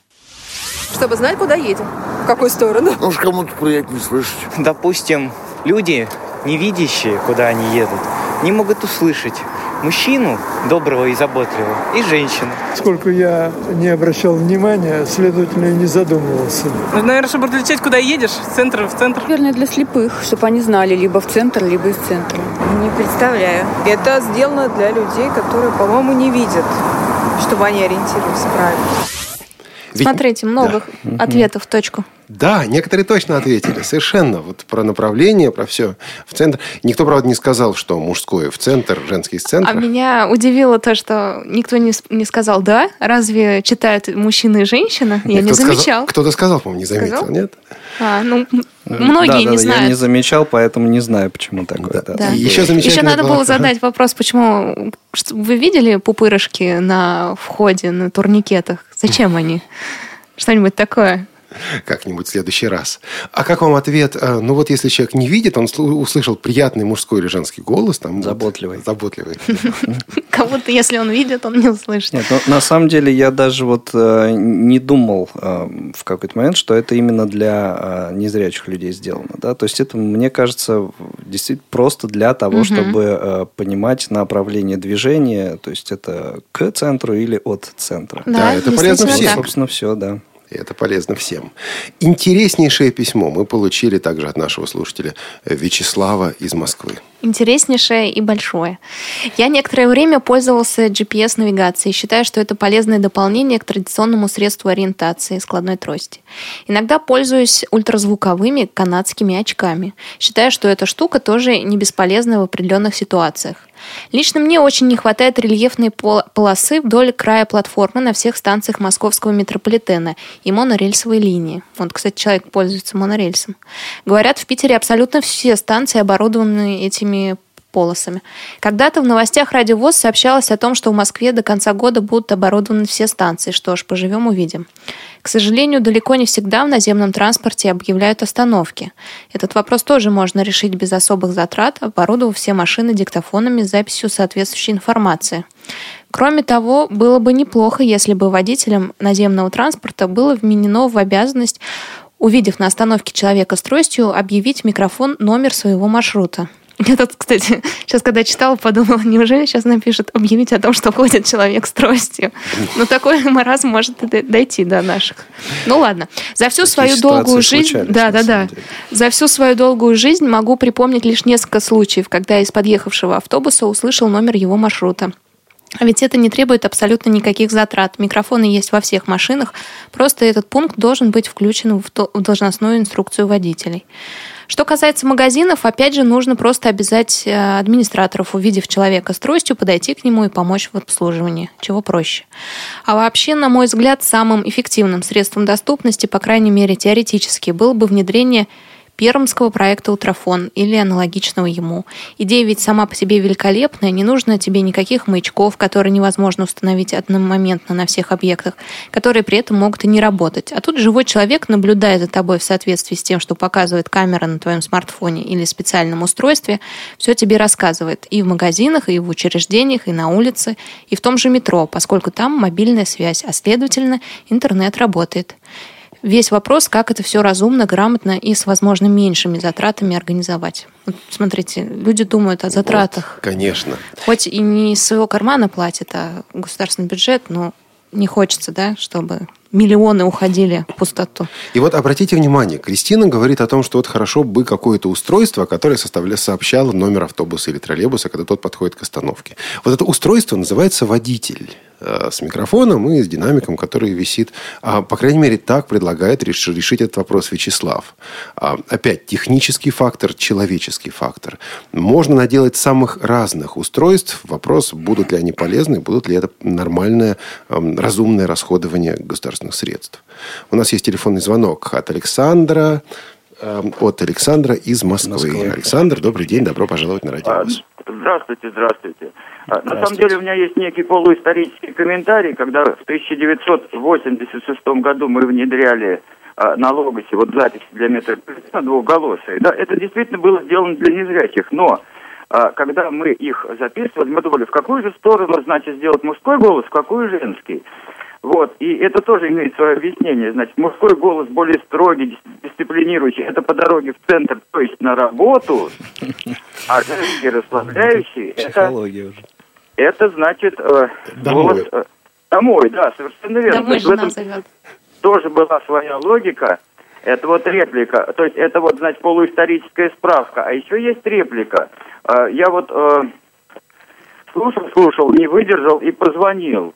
Чтобы знать, куда едем, в какую сторону. Ну, кому-то приятнее слышать. Допустим, люди, не видящие, куда они едут, не могут услышать мужчину доброго и заботливого и женщину. Сколько я не обращал внимания, следовательно, и не задумывался. Ну, наверное, чтобы отличать, куда едешь, в центр, в центр. Наверное, для слепых, чтобы они знали либо в центр, либо из центра. Не представляю. Это сделано для людей, которые, по-моему, не видят, чтобы они ориентировались правильно. Ведь... Смотрите, много да. ответов в точку. Да, некоторые точно ответили, совершенно. Вот про направление, про все в центр. Никто, правда, не сказал, что мужское в центр, женский из центра. А меня удивило то, что никто не, не сказал «да». Разве читают мужчина и женщина? Я не замечал. Сказал, кто-то сказал, по-моему, не заметил, сказал? нет? А, ну, многие да, не да, знают. Я не замечал, поэтому не знаю, почему такое. Да. Да. Еще, Еще надо было задать вопрос, почему... Вы видели пупырышки на входе, на турникетах? Зачем они? Что-нибудь такое как-нибудь в следующий раз. А как вам ответ? Э, ну вот если человек не видит, он услышал приятный мужской или женский голос. Там, заботливый. Вот, заботливый. Как будто если он видит, он не услышит. Нет, ну, на самом деле я даже вот э, не думал э, в какой-то момент, что это именно для э, незрячих людей сделано. Да? То есть это, мне кажется, действительно просто для того, угу. чтобы э, понимать направление движения. То есть это к центру или от центра. Да, да это полезно всем. Собственно, все, да. И это полезно всем. Интереснейшее письмо мы получили также от нашего слушателя Вячеслава из Москвы. Интереснейшее и большое. Я некоторое время пользовался GPS-навигацией, считая, что это полезное дополнение к традиционному средству ориентации складной трости. Иногда пользуюсь ультразвуковыми канадскими очками, считая, что эта штука тоже не бесполезна в определенных ситуациях. Лично мне очень не хватает рельефной полосы вдоль края платформы на всех станциях московского метрополитена и монорельсовой линии. Вот, кстати, человек пользуется монорельсом. Говорят, в Питере абсолютно все станции оборудованы этими полосами. Когда-то в новостях Радио ВОЗ сообщалось о том, что в Москве до конца года будут оборудованы все станции. Что ж, поживем увидим. К сожалению, далеко не всегда в наземном транспорте объявляют остановки. Этот вопрос тоже можно решить без особых затрат, оборудовав все машины диктофонами с записью соответствующей информации. Кроме того, было бы неплохо, если бы водителям наземного транспорта было вменено в обязанность, увидев на остановке человека с тростью, объявить микрофон номер своего маршрута. Я тут, кстати, сейчас, когда читала, подумала, неужели сейчас напишут объявить о том, что ходит человек с тростью? Ну, такой маразм может дойти до наших. Ну, ладно. За всю Такие свою долгую жизнь... Да, да, да. За всю свою долгую жизнь могу припомнить лишь несколько случаев, когда из подъехавшего автобуса услышал номер его маршрута. А ведь это не требует абсолютно никаких затрат. Микрофоны есть во всех машинах, просто этот пункт должен быть включен в должностную инструкцию водителей. Что касается магазинов, опять же, нужно просто обязать э, администраторов, увидев человека с тростью, подойти к нему и помочь в обслуживании. Чего проще. А вообще, на мой взгляд, самым эффективным средством доступности, по крайней мере теоретически, было бы внедрение пермского проекта «Утрофон» или аналогичного ему. Идея ведь сама по себе великолепная, не нужно тебе никаких маячков, которые невозможно установить одномоментно на всех объектах, которые при этом могут и не работать. А тут живой человек, наблюдая за тобой в соответствии с тем, что показывает камера на твоем смартфоне или специальном устройстве, все тебе рассказывает и в магазинах, и в учреждениях, и на улице, и в том же метро, поскольку там мобильная связь, а следовательно интернет работает весь вопрос, как это все разумно, грамотно и с, возможно, меньшими затратами организовать. Вот смотрите, люди думают о затратах. Вот, конечно. Хоть и не из своего кармана платят, а государственный бюджет, но не хочется, да, чтобы миллионы уходили в пустоту. И вот обратите внимание, Кристина говорит о том, что вот хорошо бы какое-то устройство, которое составля... сообщало номер автобуса или троллейбуса, когда тот подходит к остановке. Вот это устройство называется водитель. Э, с микрофоном и с динамиком, который висит. А, по крайней мере, так предлагает решить этот вопрос Вячеслав. А, опять, технический фактор, человеческий фактор. Можно наделать самых разных устройств. Вопрос, будут ли они полезны, будут ли это нормальное, разумное расходование государственных средств. У нас есть телефонный звонок от Александра от Александра из Москвы. Москвы. Александр, добрый день, добро пожаловать на радио. Здравствуйте, здравствуйте. А, на самом деле у меня есть некий полуисторический комментарий, когда в 1986 году мы внедряли а, на Логосе вот запись для метрополитена двухголосые. Да, это действительно было сделано для незрячих, но а, когда мы их записывали, мы думали, в какую же сторону, значит, сделать мужской голос, в какую женский. Вот, и это тоже имеет свое объяснение. Значит, мужской голос более строгий, дисциплинирующий, это по дороге в центр, то есть на работу, а женский расслабляющий, это, это значит э, голос... Э, домой, да, совершенно верно. Домой в этом зовет. тоже была своя логика. Это вот реплика, то есть это вот, значит, полуисторическая справка. А еще есть реплика. Э, я вот э, слушал, слушал, не выдержал и позвонил.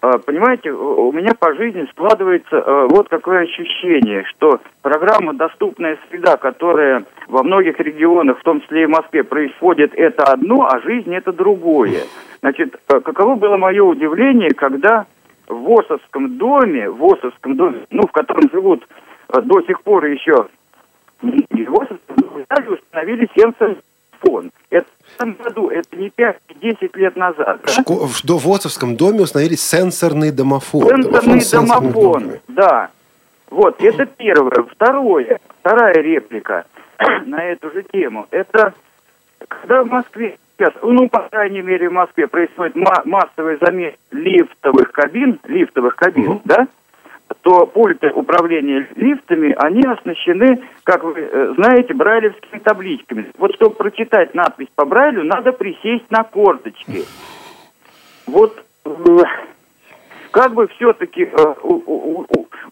А, понимаете, у меня по жизни складывается э, вот какое ощущение, что программа «Доступная среда», которая во многих регионах, в том числе и в Москве, происходит, это одно, а жизнь это другое. Значит, э, каково было мое удивление, когда в ВОСовском доме, в ВОСовском доме, ну, в котором живут э, до сих пор еще в ВОСовском доме, установили сенсор фон. Это в этом году, это не 5-10 лет назад. Да? Шко... В Довоцовском доме установили сенсорный домофон. Сенсорный домофон, домофон да. Вот, это первое. Второе, вторая реплика на эту же тему. Это когда в Москве сейчас, ну, по крайней мере, в Москве происходит массовый замес лифтовых кабин, лифтовых кабин, угу. да? То пульты управления лифтами, они оснащены, как вы э, знаете, брайлевскими табличками. Вот чтобы прочитать надпись по Брайлю, надо присесть на корточки. Вот э, как бы все-таки э,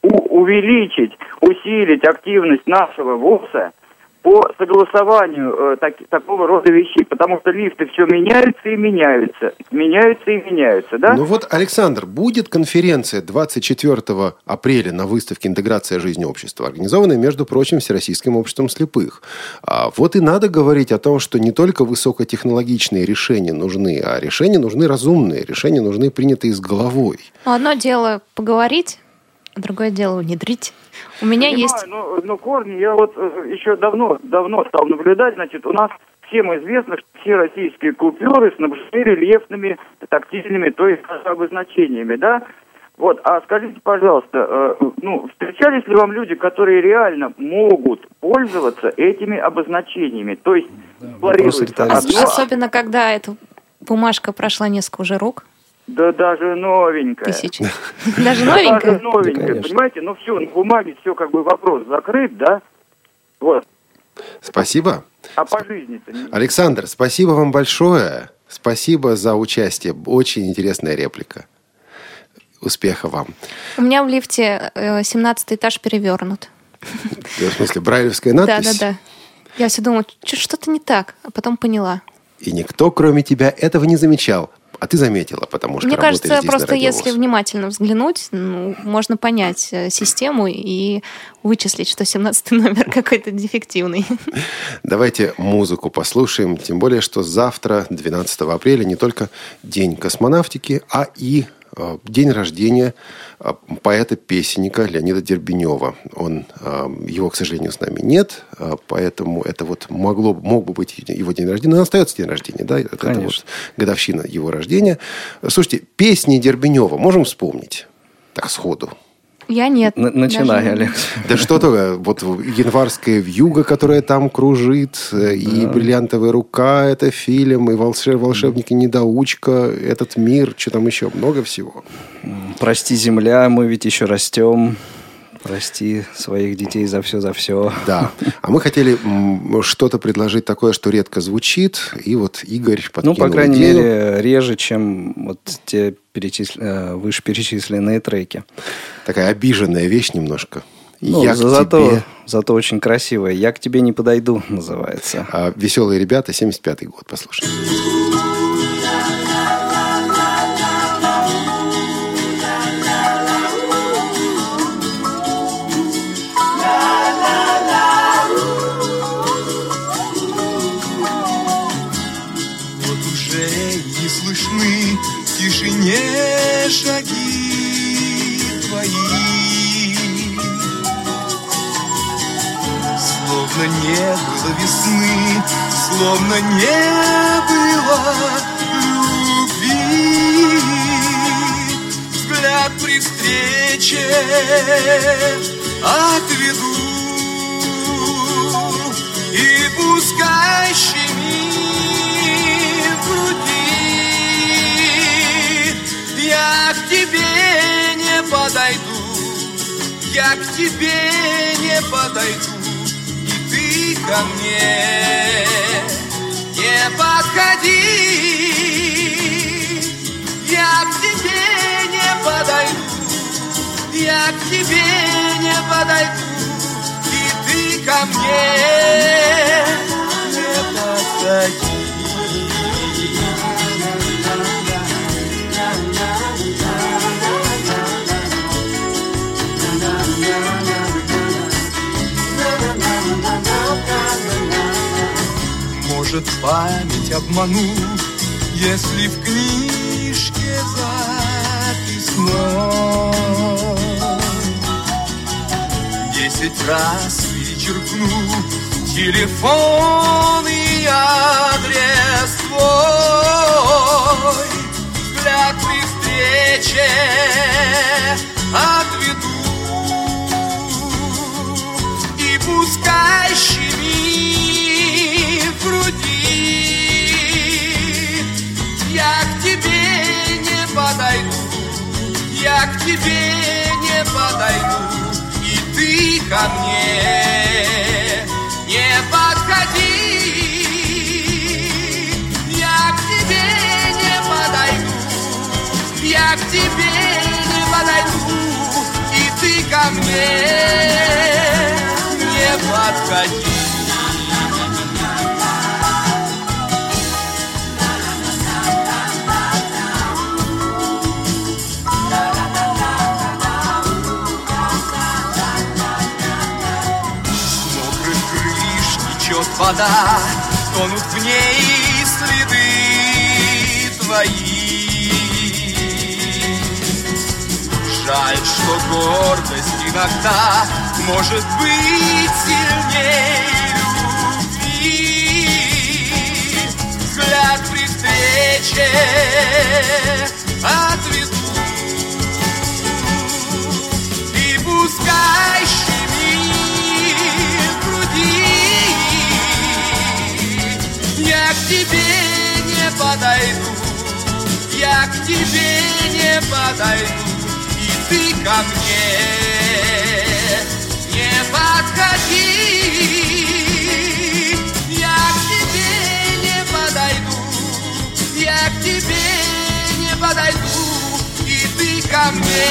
увеличить, усилить активность нашего ВОЗа – по согласованию э, так, такого рода вещей, потому что лифты все меняются и меняются, меняются и меняются, да? Ну вот, Александр, будет конференция 24 апреля на выставке «Интеграция жизни общества», организованная, между прочим, Всероссийским обществом слепых. А вот и надо говорить о том, что не только высокотехнологичные решения нужны, а решения нужны разумные, решения нужны принятые с головой. Одно дело поговорить, другое дело внедрить. У меня Понимаю, есть... Ну, ну, корни, я вот э, еще давно, давно стал наблюдать, значит, у нас всем известно, что все российские купюры снабжены рельефными тактильными, то есть обозначениями, да? Вот, а скажите, пожалуйста, э, ну, встречались ли вам люди, которые реально могут пользоваться этими обозначениями? То есть, да, одно... Особенно, когда эта бумажка прошла несколько уже рук. Да даже новенькая. Тысяч. Даже новенькая? Даже новенькая, Да, понимаете? Ну все, на бумаге все как бы вопрос закрыт, да? Вот. Спасибо. А по жизни-то не- Александр, спасибо вам большое. Спасибо за участие. Очень интересная реплика. Успеха вам. У меня в лифте 17 этаж перевернут. В смысле, брайлевская Да, надпись? да, да. Я все думала, «Чё- что-то не так, а потом поняла. И никто, кроме тебя, этого не замечал. А ты заметила, потому что Мне кажется, здесь просто если внимательно взглянуть, ну, можно понять э, систему и вычислить, что 17 номер какой-то дефективный. Давайте музыку послушаем. Тем более, что завтра, 12 апреля, не только День космонавтики, а и день рождения э, поэта-песенника Леонида Дербенева. Он, э, его, к сожалению, с нами нет, э, поэтому это вот могло, мог бы быть его день рождения. Но остается день рождения, да? Это, это вот Конечно. годовщина его рождения. Слушайте, песни Дербенева можем вспомнить? Так, сходу. Я нет. Н- Начинай, Даже- Олег. Да что то, вот январская вьюга, которая там кружит, э, и бриллиантовая рука, это фильм, и волшеб, волшебники недоучка, этот мир, что там еще, много всего. Прости, земля, мы ведь еще растем. Прости своих детей за все, за все. Да. А мы хотели что-то предложить такое, что редко звучит, и вот Игорь подкинул Ну, по крайней идею. мере, реже, чем вот те перечисл- э, вышеперечисленные треки. Такая обиженная вещь немножко. Ну, Я за- зато, тебе. зато очень красивая. «Я к тебе не подойду» называется. А, «Веселые ребята», 75-й год, послушай. Словно не было любви. Взгляд при встрече отведу и пускай щемит в груди. Я к тебе не подойду, я к тебе не подойду, ко мне не подходи. Я к тебе не подойду, я к тебе не подойду, и ты ко мне не подходи. Может память обману, если в книжке записной. Десять раз перечеркну телефон и адрес твой. Взгляд при встрече ко мне. Не подходи. Я к тебе не подойду. Я к тебе не подойду. И ты ко мне. Не подходи вода, Тонут в ней следы твои. Жаль, что гордость иногда Может быть сильнее любви. Взгляд при встрече отведу И пускай Я к тебе не подойду я к тебе не подойду, и ты ко мне не подходи. Я к тебе не подойду, я к тебе не подойду, и ты ко мне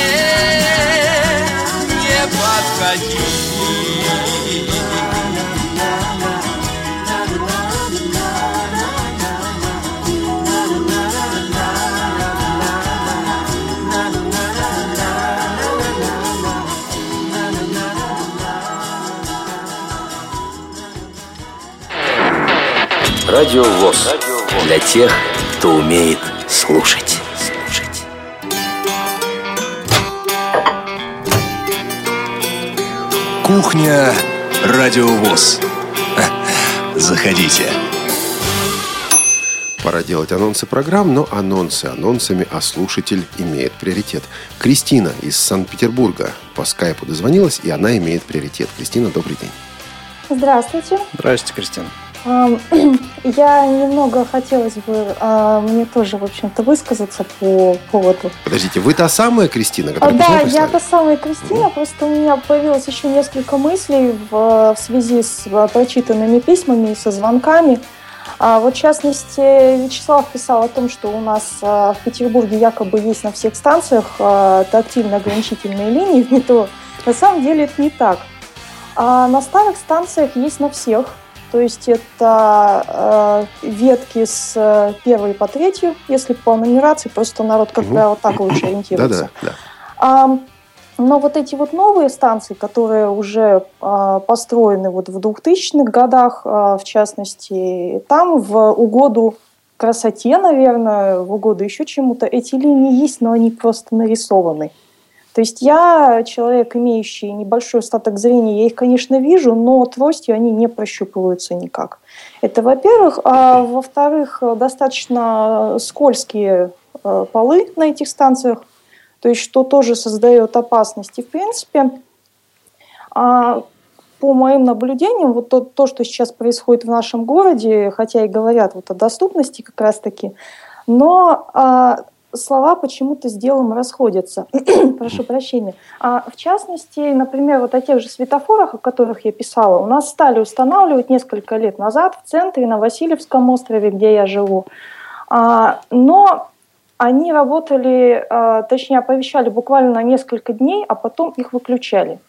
не подходи. Радио ВОЗ. Для тех, кто умеет слушать. Кухня Радио ВОЗ. Заходите. Пора делать анонсы программ, но анонсы анонсами, а слушатель имеет приоритет. Кристина из Санкт-Петербурга по скайпу дозвонилась, и она имеет приоритет. Кристина, добрый день. Здравствуйте. Здравствуйте, Кристина. Я немного хотелось бы а, мне тоже, в общем-то, высказаться по поводу... Подождите, вы та самая Кристина, которая Да, я та самая Кристина, просто у меня появилось еще несколько мыслей в, в связи с прочитанными письмами и со звонками. А вот, в частности, Вячеслав писал о том, что у нас а, в Петербурге якобы есть на всех станциях а, тактильно-ограничительные линии в метро. На самом деле это не так. А на старых станциях есть на всех. То есть это э, ветки с э, первой по третью, если по нумерации, просто народ, как правило, так лучше ориентируется. Да, да, да. А, но вот эти вот новые станции, которые уже э, построены вот в 2000-х годах, э, в частности, там в угоду красоте, наверное, в угоду еще чему-то, эти линии есть, но они просто нарисованы. То есть я человек, имеющий небольшой остаток зрения, я их, конечно, вижу, но тростью они не прощупываются никак. Это во-первых. А во-вторых, достаточно скользкие э, полы на этих станциях, то есть что тоже создает опасности. В принципе, а, по моим наблюдениям, вот то, то, что сейчас происходит в нашем городе, хотя и говорят вот о доступности как раз-таки, но а, слова почему-то с делом расходятся. Прошу прощения. А, в частности, например, вот о тех же светофорах, о которых я писала, у нас стали устанавливать несколько лет назад в центре, на Васильевском острове, где я живу. А, но они работали, а, точнее, оповещали буквально на несколько дней, а потом их выключали.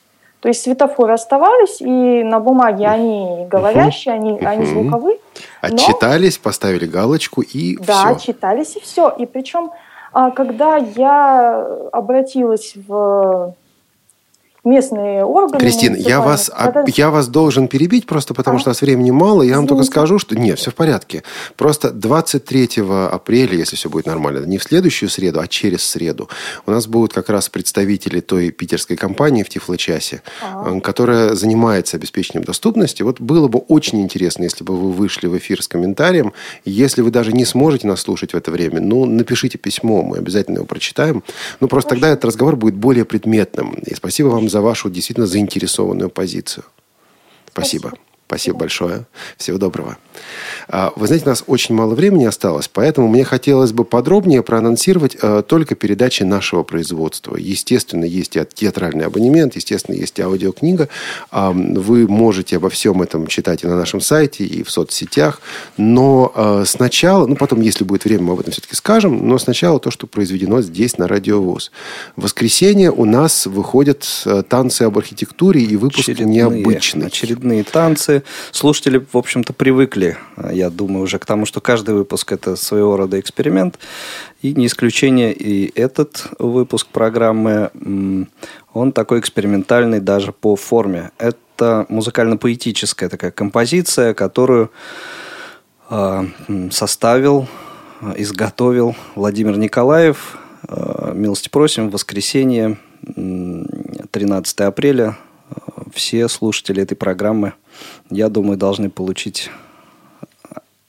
То есть светофоры оставались, и на бумаге они говорящие, они, они звуковые. Отчитались, поставили галочку и да, все. Да, отчитались и все. И причем когда я обратилась в местные органы. Кристина, я вас, когда... я вас должен перебить просто потому, а? что у нас времени мало. Я Извините. вам только скажу, что... Нет, все в порядке. Просто 23 апреля, если все будет нормально, не в следующую среду, а через среду, у нас будут как раз представители той питерской компании в Тифлочасе, а. которая занимается обеспечением доступности. Вот было бы очень интересно, если бы вы вышли в эфир с комментарием. Если вы даже не сможете нас слушать в это время, ну, напишите письмо, мы обязательно его прочитаем. Ну, просто Хорошо. тогда этот разговор будет более предметным. И спасибо вам за за вашу действительно заинтересованную позицию. Спасибо. Спасибо. Спасибо большое. Всего доброго. А, вы знаете, у нас очень мало времени осталось, поэтому мне хотелось бы подробнее проанонсировать э, только передачи нашего производства. Естественно, есть и театральный абонемент, естественно, есть и аудиокнига. Вы можете обо всем этом читать и на нашем сайте, и в соцсетях. Но э, сначала, ну потом, если будет время, мы об этом все-таки скажем, но сначала то, что произведено здесь на Радиовоз. В воскресенье у нас выходят э, танцы об архитектуре и выпуск очередные, необычный. Очередные танцы слушатели, в общем-то, привыкли, я думаю, уже к тому, что каждый выпуск – это своего рода эксперимент. И не исключение и этот выпуск программы, он такой экспериментальный даже по форме. Это музыкально-поэтическая такая композиция, которую а, составил, изготовил Владимир Николаев. А, милости просим, в воскресенье, 13 апреля, все слушатели этой программы я думаю, должны получить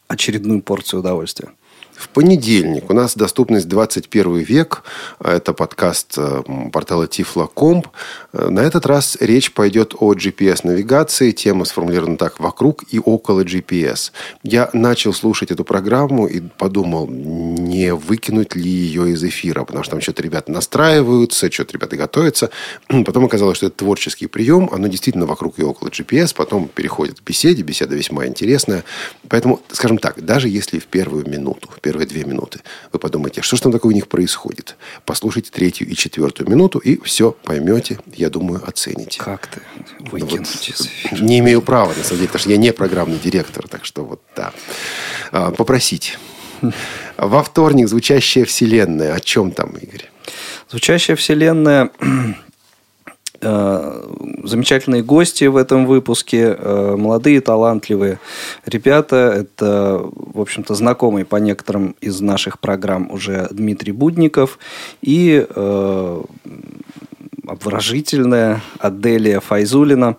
очередную порцию удовольствия. В понедельник. У нас доступность 21 век. Это подкаст э, портала Тифлокомп. Э, на этот раз речь пойдет о GPS-навигации. Тема сформулирована так «Вокруг и около GPS». Я начал слушать эту программу и подумал, не выкинуть ли ее из эфира, потому что там что-то ребята настраиваются, что-то ребята готовятся. Потом оказалось, что это творческий прием. Оно действительно вокруг и около GPS. Потом переходит к беседе. Беседа весьма интересная. Поэтому, скажем так, даже если в первую минуту, в первые две минуты вы подумаете, что же там такое у них происходит, послушайте третью и четвертую минуту и все поймете, я думаю, оцените. Как ты выкинуть вот, Не имею права, на самом деле, потому что я не программный директор, так что вот да. А, попросить. Во вторник «Звучащая вселенная». О чем там, Игорь? «Звучащая вселенная» Э, замечательные гости в этом выпуске, э, молодые, талантливые ребята. Это, в общем-то, знакомый по некоторым из наших программ уже Дмитрий Будников и э, обворожительная Аделия Файзулина.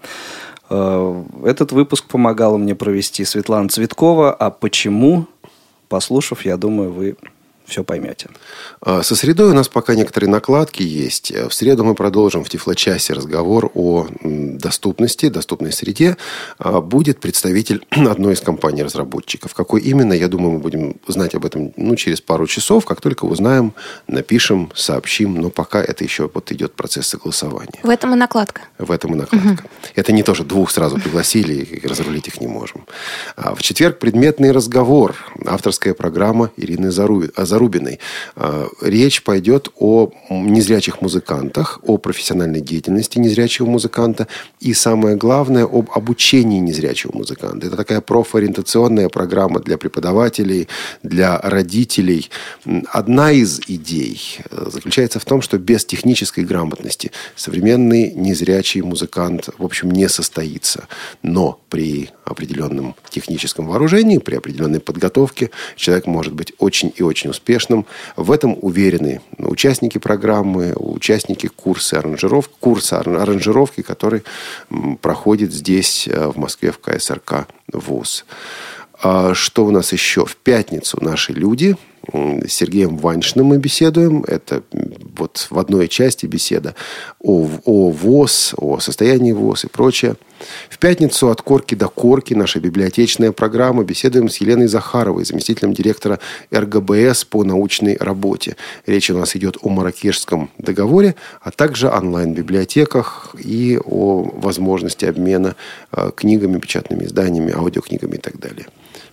Э, этот выпуск помогала мне провести Светлана Цветкова. А почему? Послушав, я думаю, вы все поймете. А, со средой у нас пока некоторые накладки есть. В среду мы продолжим в Тифлочасе разговор о доступности, доступной среде. А, будет представитель одной из компаний-разработчиков. Какой именно, я думаю, мы будем знать об этом ну, через пару часов. Как только узнаем, напишем, сообщим. Но пока это еще вот идет процесс согласования. В этом и накладка. В этом и накладка. Угу. Это не то, что двух сразу пригласили и разрулить их не можем. А в четверг предметный разговор. Авторская программа Ирины Зарубиной Зарубиной. А, речь пойдет о незрячих музыкантах, о профессиональной деятельности незрячего музыканта и, самое главное, об обучении незрячего музыканта. Это такая профориентационная программа для преподавателей, для родителей. Одна из идей э, заключается в том, что без технической грамотности современный незрячий музыкант, в общем, не состоится. Но при определенном техническом вооружении, при определенной подготовке человек может быть очень и очень успешным. В этом уверены участники программы, участники курса аранжировки, курса аранжировки, который проходит здесь, э, в Москве, в КСРК ВУЗ. А что у нас еще? В пятницу наши люди Сергеем Ваншиным мы беседуем. Это вот в одной части беседа о, о ВОЗ, о состоянии ВОЗ и прочее. В пятницу от корки до корки наша библиотечная программа. Беседуем с Еленой Захаровой, заместителем директора РГБС по научной работе. Речь у нас идет о Маракешском договоре, а также онлайн-библиотеках и о возможности обмена э, книгами, печатными изданиями, аудиокнигами и так далее.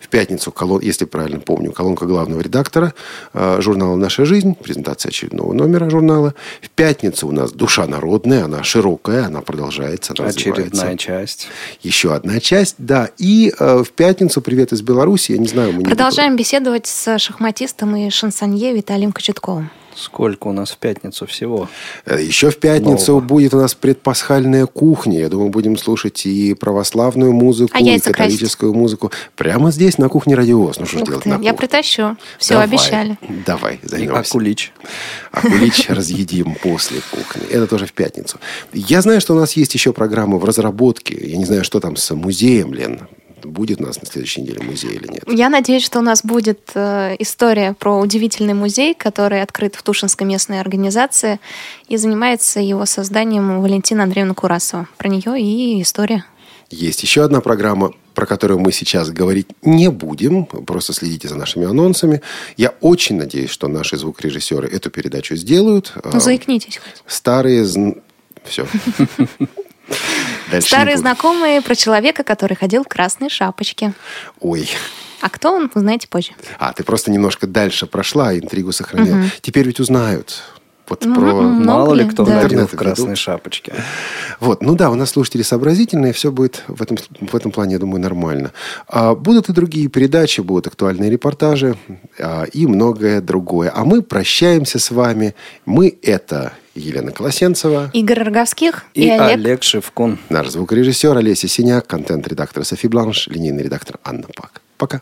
В пятницу, колон, если правильно помню, колонка главного редактора э, журнала «Наша жизнь», презентация очередного номера журнала. В пятницу у нас «Душа народная», она широкая, она продолжается, она Очередная часть. Еще одна часть, да. И э, в пятницу «Привет из Беларуси», я не знаю... Мы Продолжаем не беседовать с шахматистом и шансонье Виталием Кочетковым. Сколько у нас в пятницу всего? Э, еще в пятницу Нового. будет у нас предпасхальная кухня. Я думаю, будем слушать и православную музыку, а и католическую красить? музыку. Прямо здесь, на кухне радиовоз. Ну, что Ух делать ты, на Я притащу. Все Давай. обещали. Давай, займемся. И акулич. Акулич разъедим после кухни. Это тоже в пятницу. Я знаю, что у нас есть еще программы в разработке. Я не знаю, что там с музеем, Лен будет у нас на следующей неделе музей или нет? Я надеюсь, что у нас будет э, история про удивительный музей, который открыт в Тушинской местной организации, и занимается его созданием Валентина Андреевна Курасова. Про нее и история. Есть еще одна программа, про которую мы сейчас говорить не будем. Просто следите за нашими анонсами. Я очень надеюсь, что наши звукорежиссеры эту передачу сделают. Ну, заикнитесь. Старые... Все. Дальше Старые знакомые про человека, который ходил в красной шапочке. Ой. А кто он, узнаете позже. А, ты просто немножко дальше прошла, интригу сохранил. Угу. Теперь ведь узнают. Вот ну, про... Мало ли кто да. в красной ведут. шапочке. Вот, ну да, у нас слушатели сообразительные, все будет в этом, в этом плане, я думаю, нормально. А будут и другие передачи, будут актуальные репортажи а, и многое другое. А мы прощаемся с вами. Мы это Елена Колосенцева. Игорь Роговских и, и Олег. Олег Шевкун. Наш звукорежиссер Олеся Синяк, контент-редактор Софи Бланш, линейный редактор Анна Пак. Пока.